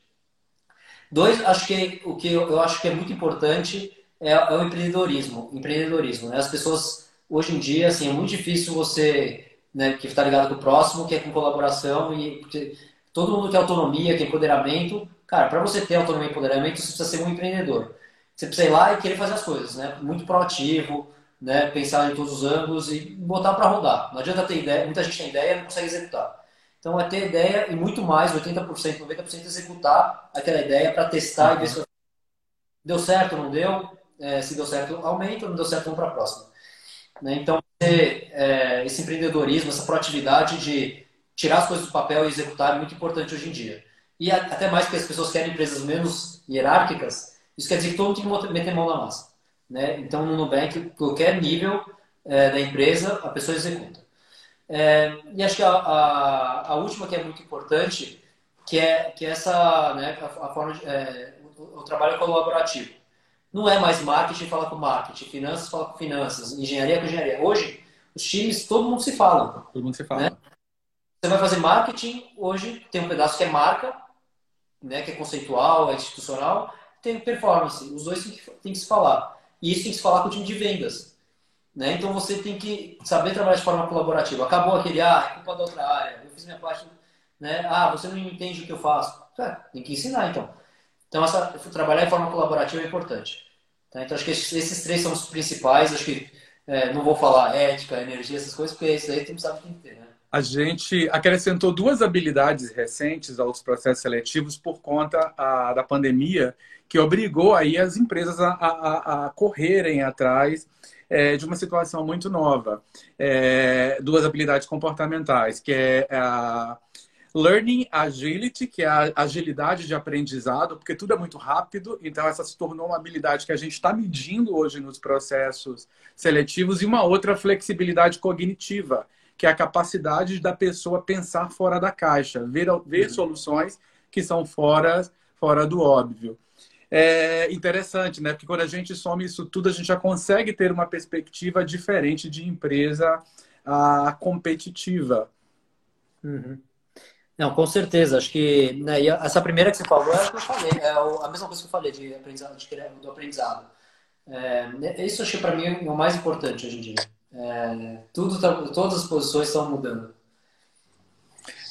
Dois, acho que o que eu, acho que é muito importante é, é o empreendedorismo. Empreendedorismo, né? As pessoas hoje em dia, assim, é muito difícil você, né, que está ligado com o próximo, que é com colaboração e porque todo mundo quer autonomia, quer empoderamento. Cara, para você ter autonomia e empoderamento, você precisa ser um empreendedor. Você precisa ir lá e querer fazer as coisas, né? Muito proativo, né, pensar em todos os ângulos e botar para rodar. Não adianta ter ideia, muita gente tem ideia e não consegue executar. Então é ter ideia e muito mais, 80%, 90% executar aquela ideia para testar uhum. e ver se deu certo, não deu. É, se deu certo, aumenta, não deu certo, vamos para a próxima. Né? Então, é, esse empreendedorismo, essa proatividade de tirar as coisas do papel e executar é muito importante hoje em dia. E até mais porque as pessoas querem empresas menos hierárquicas, isso quer dizer que todo mundo tem que meter mão na massa. Né? Então, no Nubank, qualquer nível é, da empresa, a pessoa executa. É, e acho que a, a, a, última que é muito importante, que é, que é essa, né, a, a forma de, é, o, o, trabalho colaborativo. Não é mais marketing falar com marketing, finanças falar com finanças, engenharia com engenharia. Hoje, os times, todo mundo se fala. Todo mundo se fala. Né? Você vai fazer marketing, hoje tem um pedaço que é marca, né, que é conceitual, é institucional, tem performance. Os dois têm que, têm que se falar. E isso tem que se falar com o time de vendas. Né? Então você tem que saber trabalhar de forma colaborativa. Acabou aquele, ah, é culpa da outra área, eu fiz minha parte, né? Ah, você não entende o que eu faço. É, tem que ensinar então. Então essa, trabalhar de forma colaborativa é importante. Tá? Então acho que esses, três são os principais. Acho que é, não vou falar ética, energia, essas coisas, porque isso aí tem que saber que tem que ter, né? a gente acrescentou duas habilidades recentes aos processos seletivos por conta a, da pandemia, que obrigou aí as empresas a, a, a correrem atrás é, de uma situação muito nova. É, duas habilidades comportamentais, que é a Learning Agility, que é a agilidade de aprendizado, porque tudo é muito rápido, então essa se tornou uma habilidade que a gente está medindo hoje nos processos seletivos, e uma outra flexibilidade cognitiva, que é a capacidade da pessoa pensar fora da caixa, ver, ver uhum. soluções que são fora, fora do óbvio é interessante, né? Porque quando a gente soma isso tudo, a gente já consegue ter uma perspectiva diferente de empresa a, competitiva. Uhum. Não, com certeza. Acho que né, essa primeira que você falou é que eu falei, é a mesma coisa que eu falei de aprendizado, de, do aprendizado. É, isso acho que para mim é o mais importante hoje em dia. É, tudo tá, todas as posições estão mudando.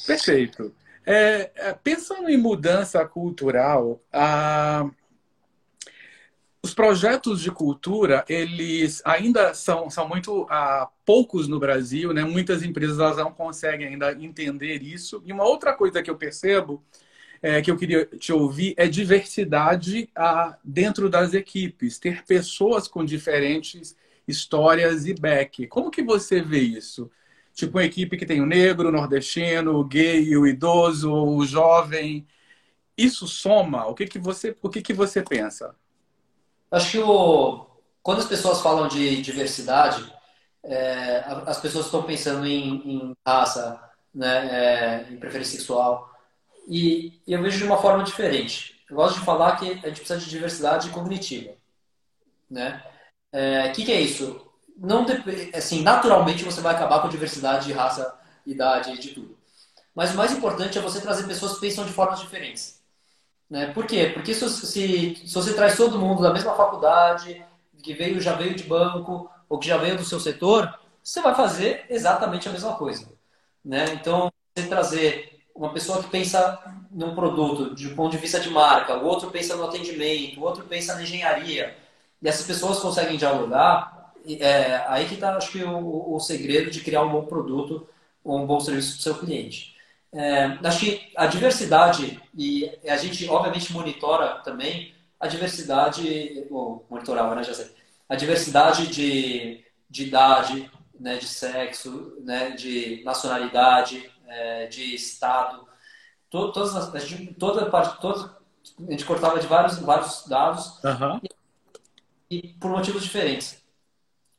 Perfeito. É, é pensando em mudança cultural, a os projetos de cultura, eles ainda são, são muito ah, poucos no Brasil, né? Muitas empresas elas não conseguem ainda entender isso. E uma outra coisa que eu percebo, é, que eu queria te ouvir, é diversidade ah, dentro das equipes. Ter pessoas com diferentes histórias e back. Como que você vê isso? Tipo, uma equipe que tem o negro, o nordestino, o gay, o idoso, o jovem. Isso soma? O que, que, você, o que, que você pensa? Acho que o, quando as pessoas falam de diversidade, é, as pessoas estão pensando em, em raça, né, é, em preferência sexual. E, e, eu vejo de uma forma diferente. Eu gosto de falar que a gente precisa de diversidade cognitiva. Né? O é, que, que, é isso? Não assim, naturalmente você vai acabar com diversidade de raça, idade, de tudo. Mas o mais importante é você trazer pessoas que pensam de formas diferentes. Né? Por quê? Porque se, se, se você traz todo mundo da mesma faculdade, que veio já veio de banco, ou que já veio do seu setor, você vai fazer exatamente a mesma coisa. Né? Então, você trazer uma pessoa que pensa num produto de ponto de vista de marca, o outro pensa no atendimento, o outro pensa na engenharia, e essas pessoas conseguem dialogar, é, aí que está, acho que, o, o segredo de criar um bom produto ou um bom serviço para o seu cliente. É, acho que a diversidade, e a gente obviamente monitora também a diversidade, ou monitorava, né, já sei, a diversidade de, de idade, né, de sexo, né, de nacionalidade, é, de estado, to, todas as, a gente, toda parte, toda, a gente cortava de vários, vários dados uhum. e, e, por motivos diferentes.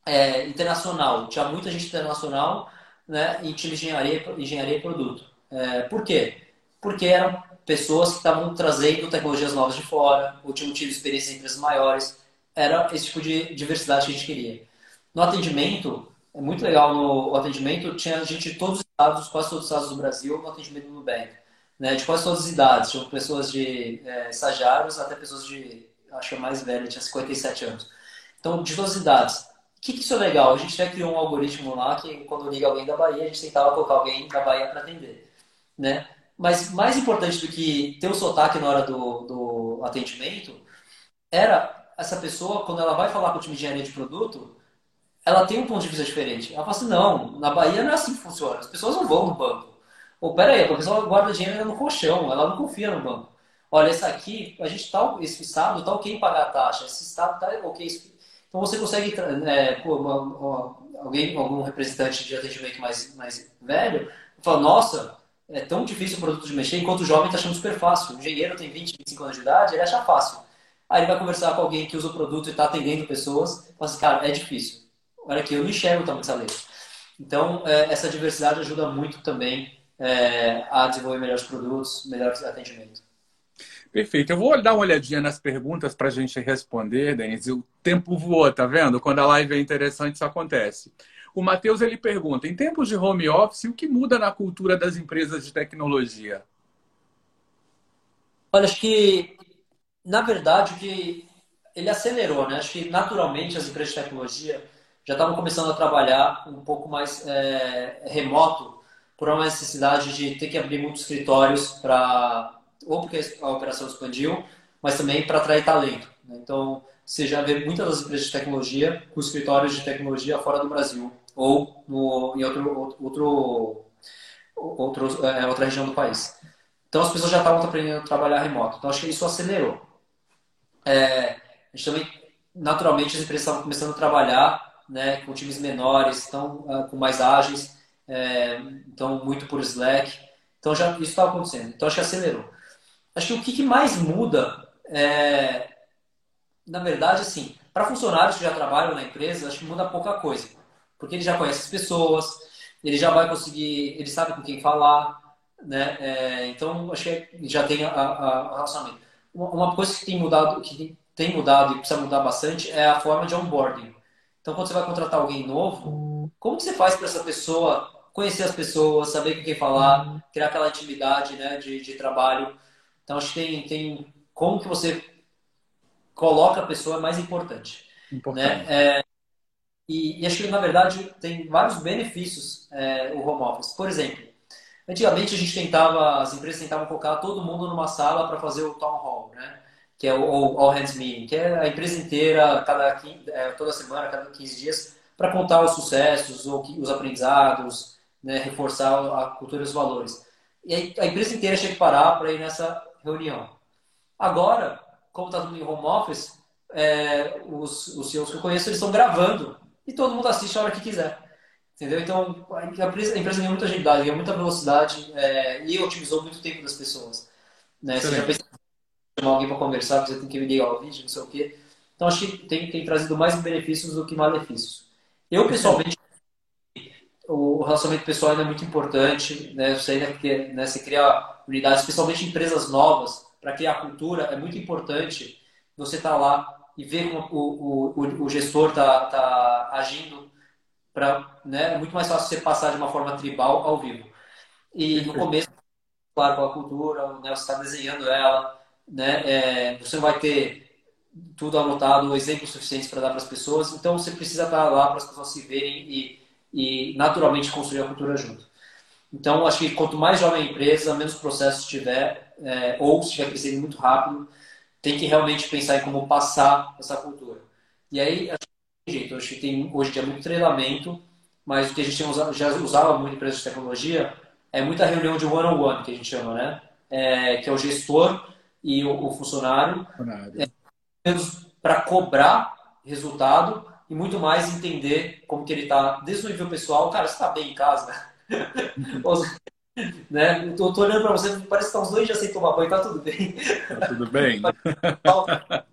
É, internacional, tinha muita gente internacional né, em time de engenharia, engenharia e produto. É, por quê? Porque eram pessoas que estavam trazendo tecnologias novas de fora, ou tinham tido experiência em empresas maiores. Era esse tipo de diversidade que a gente queria. No atendimento, é muito legal no atendimento, tinha gente de todos os estados, quase todos os estados do Brasil, no atendimento do Nubank. Né, de quase todas as idades, tinham pessoas de é, estagiários até pessoas de, acho que a mais velha, tinha 57 anos. Então, de todas as idades. O que, que isso é legal? A gente até criou um algoritmo lá que, quando liga alguém da Bahia, a gente tentava colocar alguém da Bahia para atender. Né? Mas mais importante do que ter o sotaque na hora do, do atendimento era essa pessoa, quando ela vai falar com o time de engenharia de produto, ela tem um ponto de vista diferente. Ela fala assim, não, na Bahia não é assim que funciona. As pessoas não vão no banco. Ou pera aí, a pessoa guarda dinheiro no colchão, ela não confia no banco. Olha, esse aqui, a gente tá, esse estado está ok pagar a taxa, esse estado está ok. Então você consegue, é, pô, uma, uma, alguém, algum representante de atendimento mais, mais velho, fala, nossa, é tão difícil o produto de mexer, enquanto o jovem está achando super fácil. O engenheiro tem 20, 25 anos de idade, ele acha fácil. Aí ele vai conversar com alguém que usa o produto e está atendendo pessoas, fala assim, cara, é difícil. Olha aqui, eu não enxergo o tamanho dessa letra. Então, é, essa diversidade ajuda muito também é, a desenvolver melhores produtos, melhor atendimento. Perfeito. Eu vou dar uma olhadinha nas perguntas para a gente responder, Denise. O tempo voou, tá vendo? Quando a live é interessante, isso acontece. O Matheus ele pergunta: em tempos de home office, o que muda na cultura das empresas de tecnologia? Olha, acho que na verdade, que ele acelerou, né? Acho que naturalmente as empresas de tecnologia já estavam começando a trabalhar um pouco mais é, remoto por uma necessidade de ter que abrir muitos escritórios para ou porque a operação expandiu, mas também para atrair talento. Né? Então, você já vê muitas das empresas de tecnologia com escritórios de tecnologia fora do Brasil ou no, em outro, outro, outro, é, outra região do país. Então, as pessoas já estavam aprendendo a trabalhar remoto. Então, acho que isso acelerou é, a gente também, naturalmente, as empresas estavam começando a trabalhar né, com times menores, então, uh, com mais ágeis, é, então, muito por Slack. Então, já, isso estava acontecendo. Então, acho que acelerou. Acho que o que, mais muda é, na verdade, assim, para funcionários que já trabalham na empresa, acho que muda pouca coisa. Porque ele já conhece as pessoas, ele já vai conseguir, ele sabe com quem falar, né? É, então, acho que já tem a, a, a relacionamento uma coisa que tem mudado, que tem mudado e precisa mudar bastante é a forma de onboarding. Então, quando você vai contratar alguém novo, como que você faz para essa pessoa conhecer as pessoas, saber com quem falar, criar aquela intimidade né, de, de trabalho? Então, acho que tem, tem como que você coloca a pessoa é mais importante. importante. Né? É, e, e, acho que, na verdade, tem vários benefícios é, o home office. Por exemplo, Antigamente a gente tentava, as empresas tentavam colocar todo mundo numa sala para fazer o town hall, né? Que é o All Hands Meeting, que é a empresa inteira, cada, é, toda semana, cada 15 dias, para contar os sucessos, ou os aprendizados, né? reforçar a cultura e os valores. E a empresa inteira tinha que parar para ir nessa reunião. Agora, como está tudo em home office, é, os, os CEOs que eu conheço, eles estão gravando e todo mundo assiste a hora que quiser. Entendeu? Então, a empresa, a empresa ganhou muita agilidade, ganhou muita velocidade é, e otimizou muito tempo das pessoas. Né? Você já pensa chamar alguém para conversar, você tem que ligar o vídeo, não sei o quê. Então, acho que tem, tem trazido mais benefícios do que malefícios. Eu, pessoalmente, o relacionamento pessoal ainda é muito importante. Né? Você ainda quer, né, você criar unidades, especialmente em empresas novas, para criar cultura, é muito importante você estar tá lá e ver como o, o, o gestor está tá agindo para né, é muito mais fácil você passar de uma forma tribal ao vivo. E no começo, claro, com a cultura, né, você está desenhando ela, né, é, você não vai ter tudo anotado, exemplos suficientes para dar para as pessoas, então você precisa estar tá lá para as pessoas se verem e, e naturalmente construir a cultura junto. Então, acho que quanto mais jovem a empresa, menos processo tiver, é, ou se estiver crescendo muito rápido, tem que realmente pensar em como passar essa cultura. E aí, acho jeito. Acho que tem hoje em dia muito treinamento, mas o que a gente já usava muito em empresas de tecnologia é muita reunião de one-on-one, -on -one, que a gente chama, né? É, que é o gestor e o, o funcionário. É, para cobrar resultado e muito mais entender como que ele está, desde o nível pessoal, cara, você está bem em casa, né? Eu tô, tô olhando para você, parece que tá uns dois dias sem tomar banho, tá tudo bem. Tá tudo bem.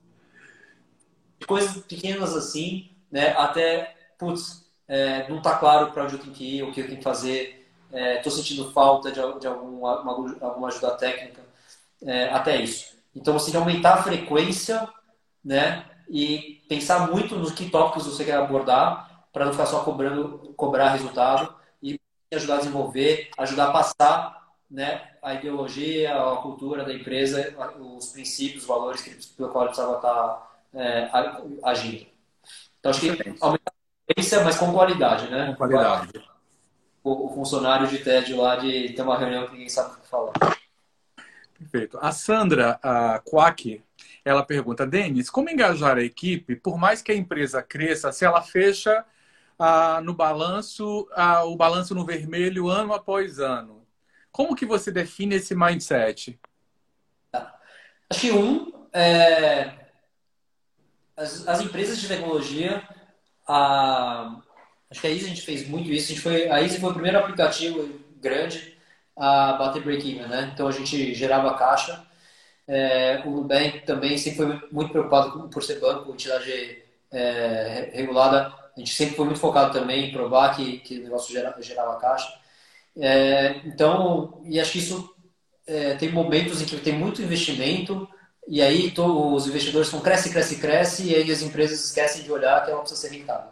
Coisas pequenas assim, né? Até, putz, é, não está claro para onde eu tenho que ir, o que eu tenho que fazer, estou é, sentindo falta de, de alguma, alguma ajuda técnica, é, até isso. Então, você tem que aumentar a frequência, né? E pensar muito nos que tópicos você quer abordar para não ficar só cobrando, cobrar resultado ajudar a desenvolver, ajudar a passar né, a ideologia, a cultura da empresa, os princípios, os valores que, pelo qual precisava estar é, agindo. Então, acho que aumentar a experiência, mas com qualidade, né? Com qualidade. O, o, funcionário de TED lá de ter uma reunião que ninguém sabe o que falar. Perfeito. A Sandra a Quack, ela pergunta, Denis, como engajar a equipe, por mais que a empresa cresça, se ela fecha ah, no balanço, ah, o balanço no vermelho ano após ano? Como que você define esse mindset? Acho que um, é... as, as, empresas de tecnologia, a... acho que a Easy a gente fez muito isso. A, gente foi... a Easy foi o primeiro aplicativo grande a bater break-even, né? Então a gente gerava caixa. É... o Nubank também sempre foi muito preocupado por ser banco, entidade é... regulada. A gente sempre foi muito focado também em provar que, que o negócio gerava caixa. É, então, e acho que isso é, tem momentos em que tem muito investimento e aí to, os investidores estão cresce, cresce, cresce e aí as empresas esquecem de olhar que ela precisa ser rentável.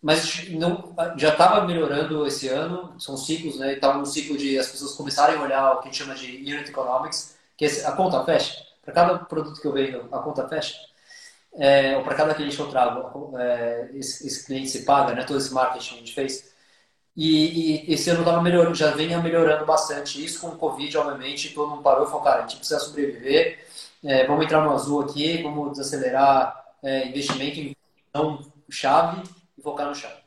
Mas não, já estava melhorando esse ano, são ciclos, né? Estava no ciclo de as pessoas começarem a olhar o que a gente chama de unit economics, que é a conta fecha. Para cada produto que eu vendo, a conta fecha. É, ou para cada cliente que eu trago, é, esse, esse, cliente se paga, né? Todo esse marketing que a gente fez. E, e esse ano tava melhorando, já vinha melhorando bastante. Isso com o Covid, obviamente, todo mundo parou e falou, cara, a gente precisa sobreviver, é, vamos entrar no azul aqui, vamos desacelerar é, investimento em não chave e focar no chave.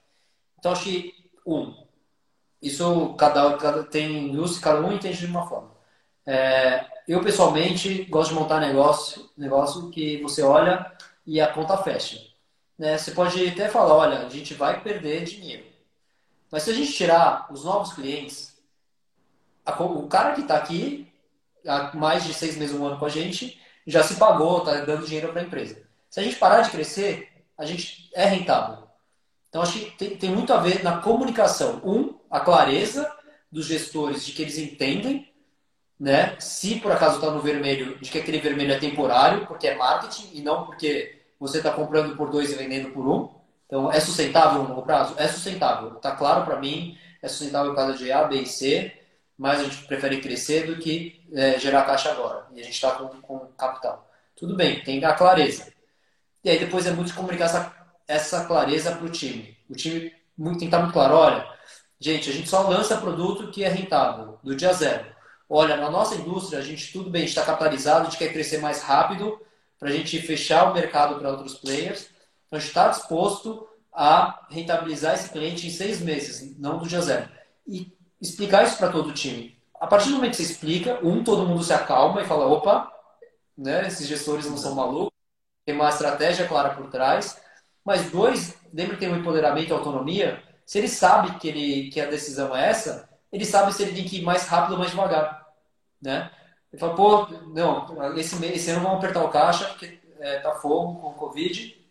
Então, acho que, um, isso cada, cada tem indústria, cada um entende de uma forma. É, eu, pessoalmente, gosto de montar negócio, negócio que você olha e a conta fecha. Né? Você pode até falar, olha, a gente vai perder dinheiro mas se a gente tirar os novos clientes, a, o cara que está aqui há mais de seis meses, um ano com a gente, já se pagou, está dando dinheiro para a empresa. Se a gente parar de crescer, a gente é rentável. Então, acho que tem, tem muito a ver na comunicação. Um, a clareza dos gestores de que eles entendem, né? Se por acaso está no vermelho, de que aquele vermelho é temporário, porque é marketing e não porque você está comprando por dois e vendendo por um. Então, é sustentável no longo prazo? É sustentável. Está claro para mim, é sustentável por causa de A, B e C, mas a gente prefere crescer do que é, gerar caixa agora. E a gente está com, com capital. Tudo bem, tem a clareza. E aí depois é muito comunicar essa, essa clareza para o time. O time muito, tem que estar muito claro, olha, gente, a gente só lança produto que é rentável, do dia zero. Olha, na nossa indústria, a gente, tudo bem, está capitalizado, a gente quer crescer mais rápido para a gente fechar o mercado para outros players, então, está disposto a rentabilizar esse cliente em seis meses, não do dia zero. E explicar isso para todo o time. A partir do momento que você explica, um, todo mundo se acalma e fala, opa, né, esses gestores não são malucos, tem uma estratégia clara por trás. Mas dois, lembra que tem um empoderamento e autonomia, se ele sabe que, ele, que a decisão é essa, ele sabe se ele tem que ir mais rápido ou mais devagar. Né? Ele fala, pô, não, esse, esse ano vamos apertar o caixa, porque é, tá fogo com o Covid,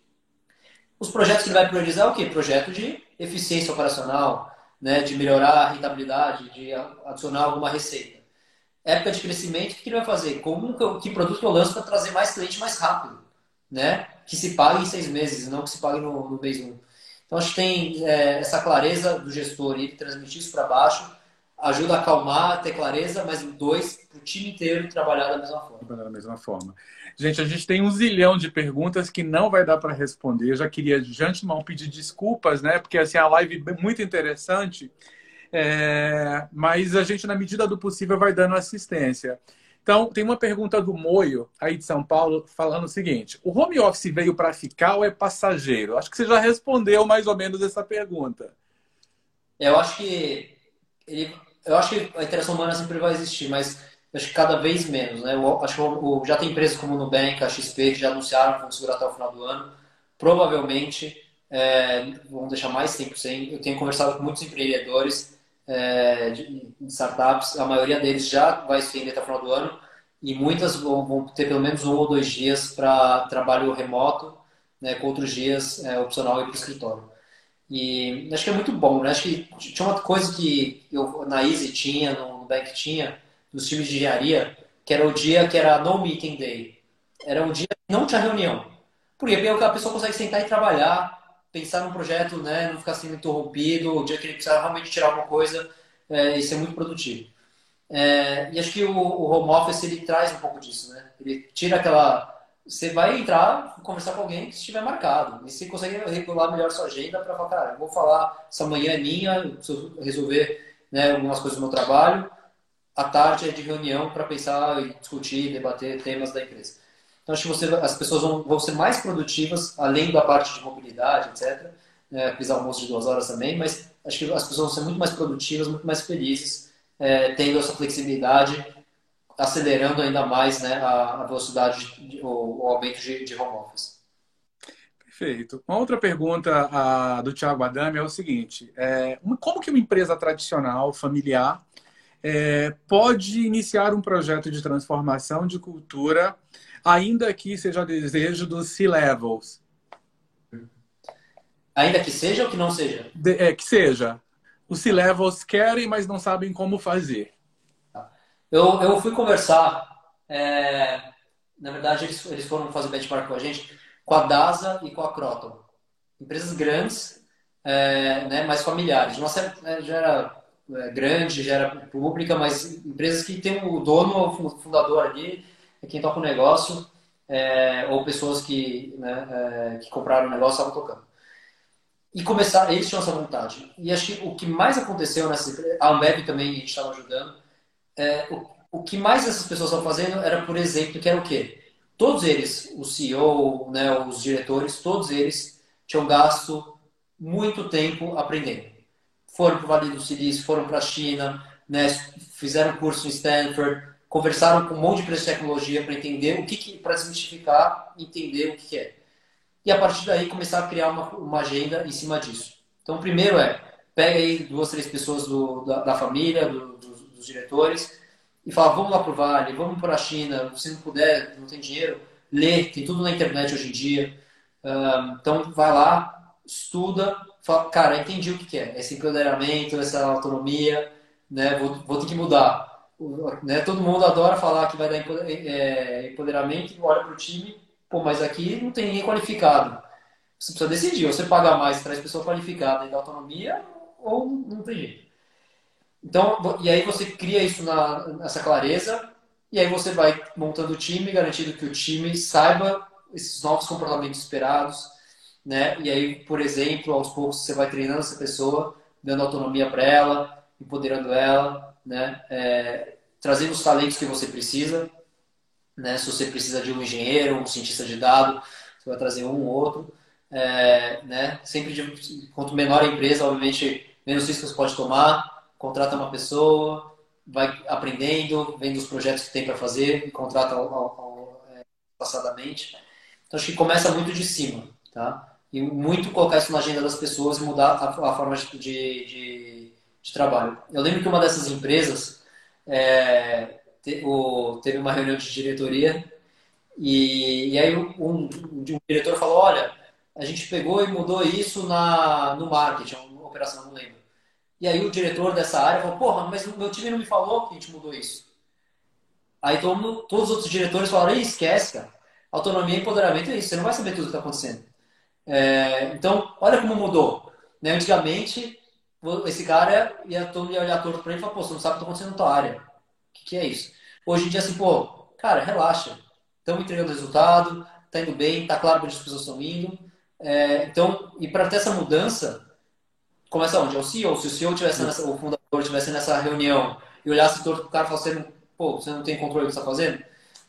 os projetos que ele vai priorizar é o quê? Projeto de eficiência operacional, né, de melhorar a rentabilidade, de adicionar alguma receita. Época de crescimento, o que ele vai fazer? Como que produto que eu lanço para trazer mais cliente mais rápido, né? Que se pague em seis meses, não que se pague no, no mês um. Então, acho que tem é, essa clareza do gestor ele transmitir isso para baixo ajuda a acalmar, ter clareza, mas dois, para o time inteiro trabalhar da mesma forma. Da mesma forma. Gente, a gente tem um zilhão de perguntas que não vai dar para responder. Eu já queria de antemão pedir desculpas, né? Porque assim, a live é muito interessante, é... mas a gente, na medida do possível, vai dando assistência. Então, tem uma pergunta do Moio, aí de São Paulo, falando o seguinte: o home office veio para ficar ou é passageiro? Acho que você já respondeu mais ou menos essa pergunta. Eu acho que ele, eu acho que a interação humana sempre vai existir, mas acho que cada vez menos, né? Eu acho que já tem empresas como o Nubank, a XP, que já anunciaram que vão segurar até o final do ano. Provavelmente é, vão deixar mais tempo sem. Eu tenho conversado com muitos empreendedores é, de, de, startups, a maioria deles já vai estender até o final do ano e muitas vão, vão ter pelo menos um ou dois dias para trabalho remoto, né, com outros dias é, opcional ir para o escritório. E acho que é muito bom, né? Acho que tinha uma coisa que eu, na Easy tinha, no Nubank tinha, dos times de engenharia, que era o dia que era no meeting day. Era um dia que não tinha reunião. Por quê? Porque a pessoa consegue sentar e trabalhar pensar num projeto, né, não ficar sendo interrompido, o dia que ele precisar realmente tirar alguma coisa é, e ser muito produtivo. É, e acho que o, o, home office ele traz um pouco disso, né? Ele tira aquela. Você vai entrar, conversar com alguém que estiver marcado. E você consegue regular melhor sua agenda para falar, cara, eu vou falar, essa manhã é minha, preciso resolver né, algumas coisas do meu trabalho. À tarde é de reunião para pensar e discutir, debater temas da empresa. Então, acho que você, as pessoas vão, vão ser mais produtivas, além da parte de mobilidade, etc. É, fiz almoço de duas horas também, mas acho que as pessoas vão ser muito mais produtivas, muito mais felizes, é, tendo essa flexibilidade, acelerando ainda mais né, a, velocidade, de, o, o, aumento de, de, home office. Perfeito. Uma outra pergunta a, do Tiago Adame é o seguinte: é, como que uma empresa tradicional, familiar, é, pode iniciar um projeto de transformação de cultura ainda que seja desejo dos C-levels. Ainda que seja ou que não seja? De, é, que seja. Os C-levels querem, mas não sabem como fazer. Eu, eu fui conversar, é, na verdade, eles, eles foram fazer benchmark com a gente, com a DASA e com a Croton. Empresas grandes, é, né, mais familiares. Nossa é, já era é, grande, já era pública, mas empresas que tem o dono, o fundador ali, é quem toca o negócio é, ou pessoas que, né, é, que compraram o negócio estavam tocando. E começar, eles tinham essa vontade. E acho que o que mais aconteceu nessa empresa, a Ambev também a gente estava ajudando, é, o, o que mais essas pessoas estavam fazendo era, por exemplo, que era o quê? Todos eles, o CEO, né, os diretores, todos eles tinham gasto muito tempo aprendendo. Foram para o Vale do Silício, foram para a China, né, fizeram curso em Stanford, conversaram com um monte de empresas de tecnologia para entender o que, que para desmistificar, entender o que, que, é. E a partir daí começar a criar uma, uma agenda em cima disso. Então, primeiro é, pega aí duas, três pessoas do, da, da, família, do, dos, dos, diretores, e fala, vamos lá para o Vale, vamos para a China, se não puder, não tem dinheiro, lê, tem tudo na internet hoje em dia. Então, vai lá, estuda, fala, cara, entendi o que, é, esse empoderamento, essa autonomia, né, vou, vou ter que mudar né, todo mundo adora falar que vai dar é, empoderamento, olha para o time, pô, mas aqui não tem ninguém qualificado. Você precisa decidir, ou você paga mais, traz pessoa qualificada e dá autonomia, ou não tem jeito. Então, e aí você cria isso na, nessa clareza, e aí você vai montando o time, garantindo que o time saiba esses novos comportamentos esperados, né? E aí, por exemplo, aos poucos você vai treinando essa pessoa, dando autonomia para ela, empoderando ela, né? É, trazendo os talentos que você precisa, né? Se você precisa de um engenheiro, um cientista de dados, você vai trazer um ou outro, é, né? Sempre de, quanto menor a empresa, obviamente, menos riscos pode tomar. Contrata uma pessoa, vai aprendendo, vendo os projetos que tem para fazer, e contrata ao, ao, ao, é, passadamente. Então acho que começa muito de cima, tá? E muito colocar isso na agenda das pessoas e mudar a, a forma de, de de trabalho. Eu lembro que uma dessas empresas é, te, o, teve uma reunião de diretoria e, e aí um, um, um, diretor falou, olha, a gente pegou e mudou isso na, no marketing, uma operação, não lembro. E aí o diretor dessa área falou, porra, mas o meu time não me falou que a gente mudou isso. Aí todo, todos os outros diretores falaram, esquece, cara. Autonomia e empoderamento é isso, você não vai saber tudo o que está acontecendo. É, então, olha como mudou. Né? Antigamente, esse cara ia, todo ia olhar torto pra ele e falar, pô, você não sabe o que tá acontecendo na tua área. O que, que é isso? Hoje em dia, assim, pô, cara, relaxa. Estamos entregando resultado, tá indo bem, tá claro para onde as pessoas estão indo. É, então, e para ter essa mudança, começa onde? É o CEO. Se o CEO tivesse nessa, o fundador tivesse nessa reunião e olhasse torto pro cara e falasse, pô, você não tem controle do que você tá fazendo,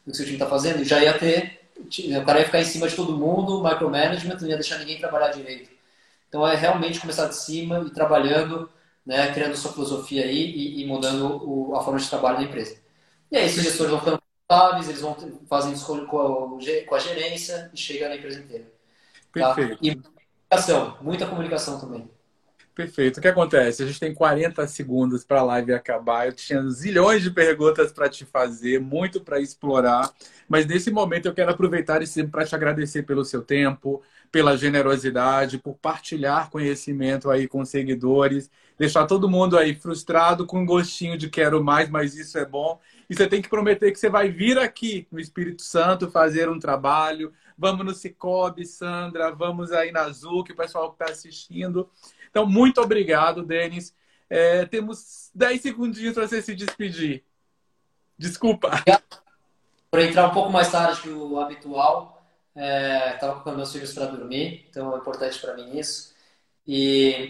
do que seu time tá fazendo, já ia ter, o cara ia ficar em cima de todo mundo, micromanagement, não ia deixar ninguém trabalhar direito. Então é realmente começar de cima e trabalhando, né, criando sua filosofia aí e, e mudando o, a forma de trabalho da empresa. E aí esses gestores vão ficando contáveis, eles vão fazendo escolha com a, com a gerência e chega na empresa inteira. Tá? Perfeito. E comunicação, muita comunicação também. Perfeito. O que acontece? A gente tem 40 segundos para a live acabar. Eu tinha zilhões de perguntas para te fazer, muito para explorar. Mas nesse momento eu quero aproveitar esse para te agradecer pelo seu tempo, pela generosidade, por partilhar conhecimento aí com seguidores, deixar todo mundo aí frustrado com um gostinho de quero mais, mas isso é bom. E você tem que prometer que você vai vir aqui no Espírito Santo fazer um trabalho. Vamos no Cicobi, Sandra, vamos aí na Zuc, o pessoal que está assistindo. Então, muito obrigado, Denis. É, temos 10 segundinhos para você se despedir. Desculpa. Por entrar um pouco mais tarde que o habitual, estava é, com meus filhos para dormir, então é importante para mim isso. E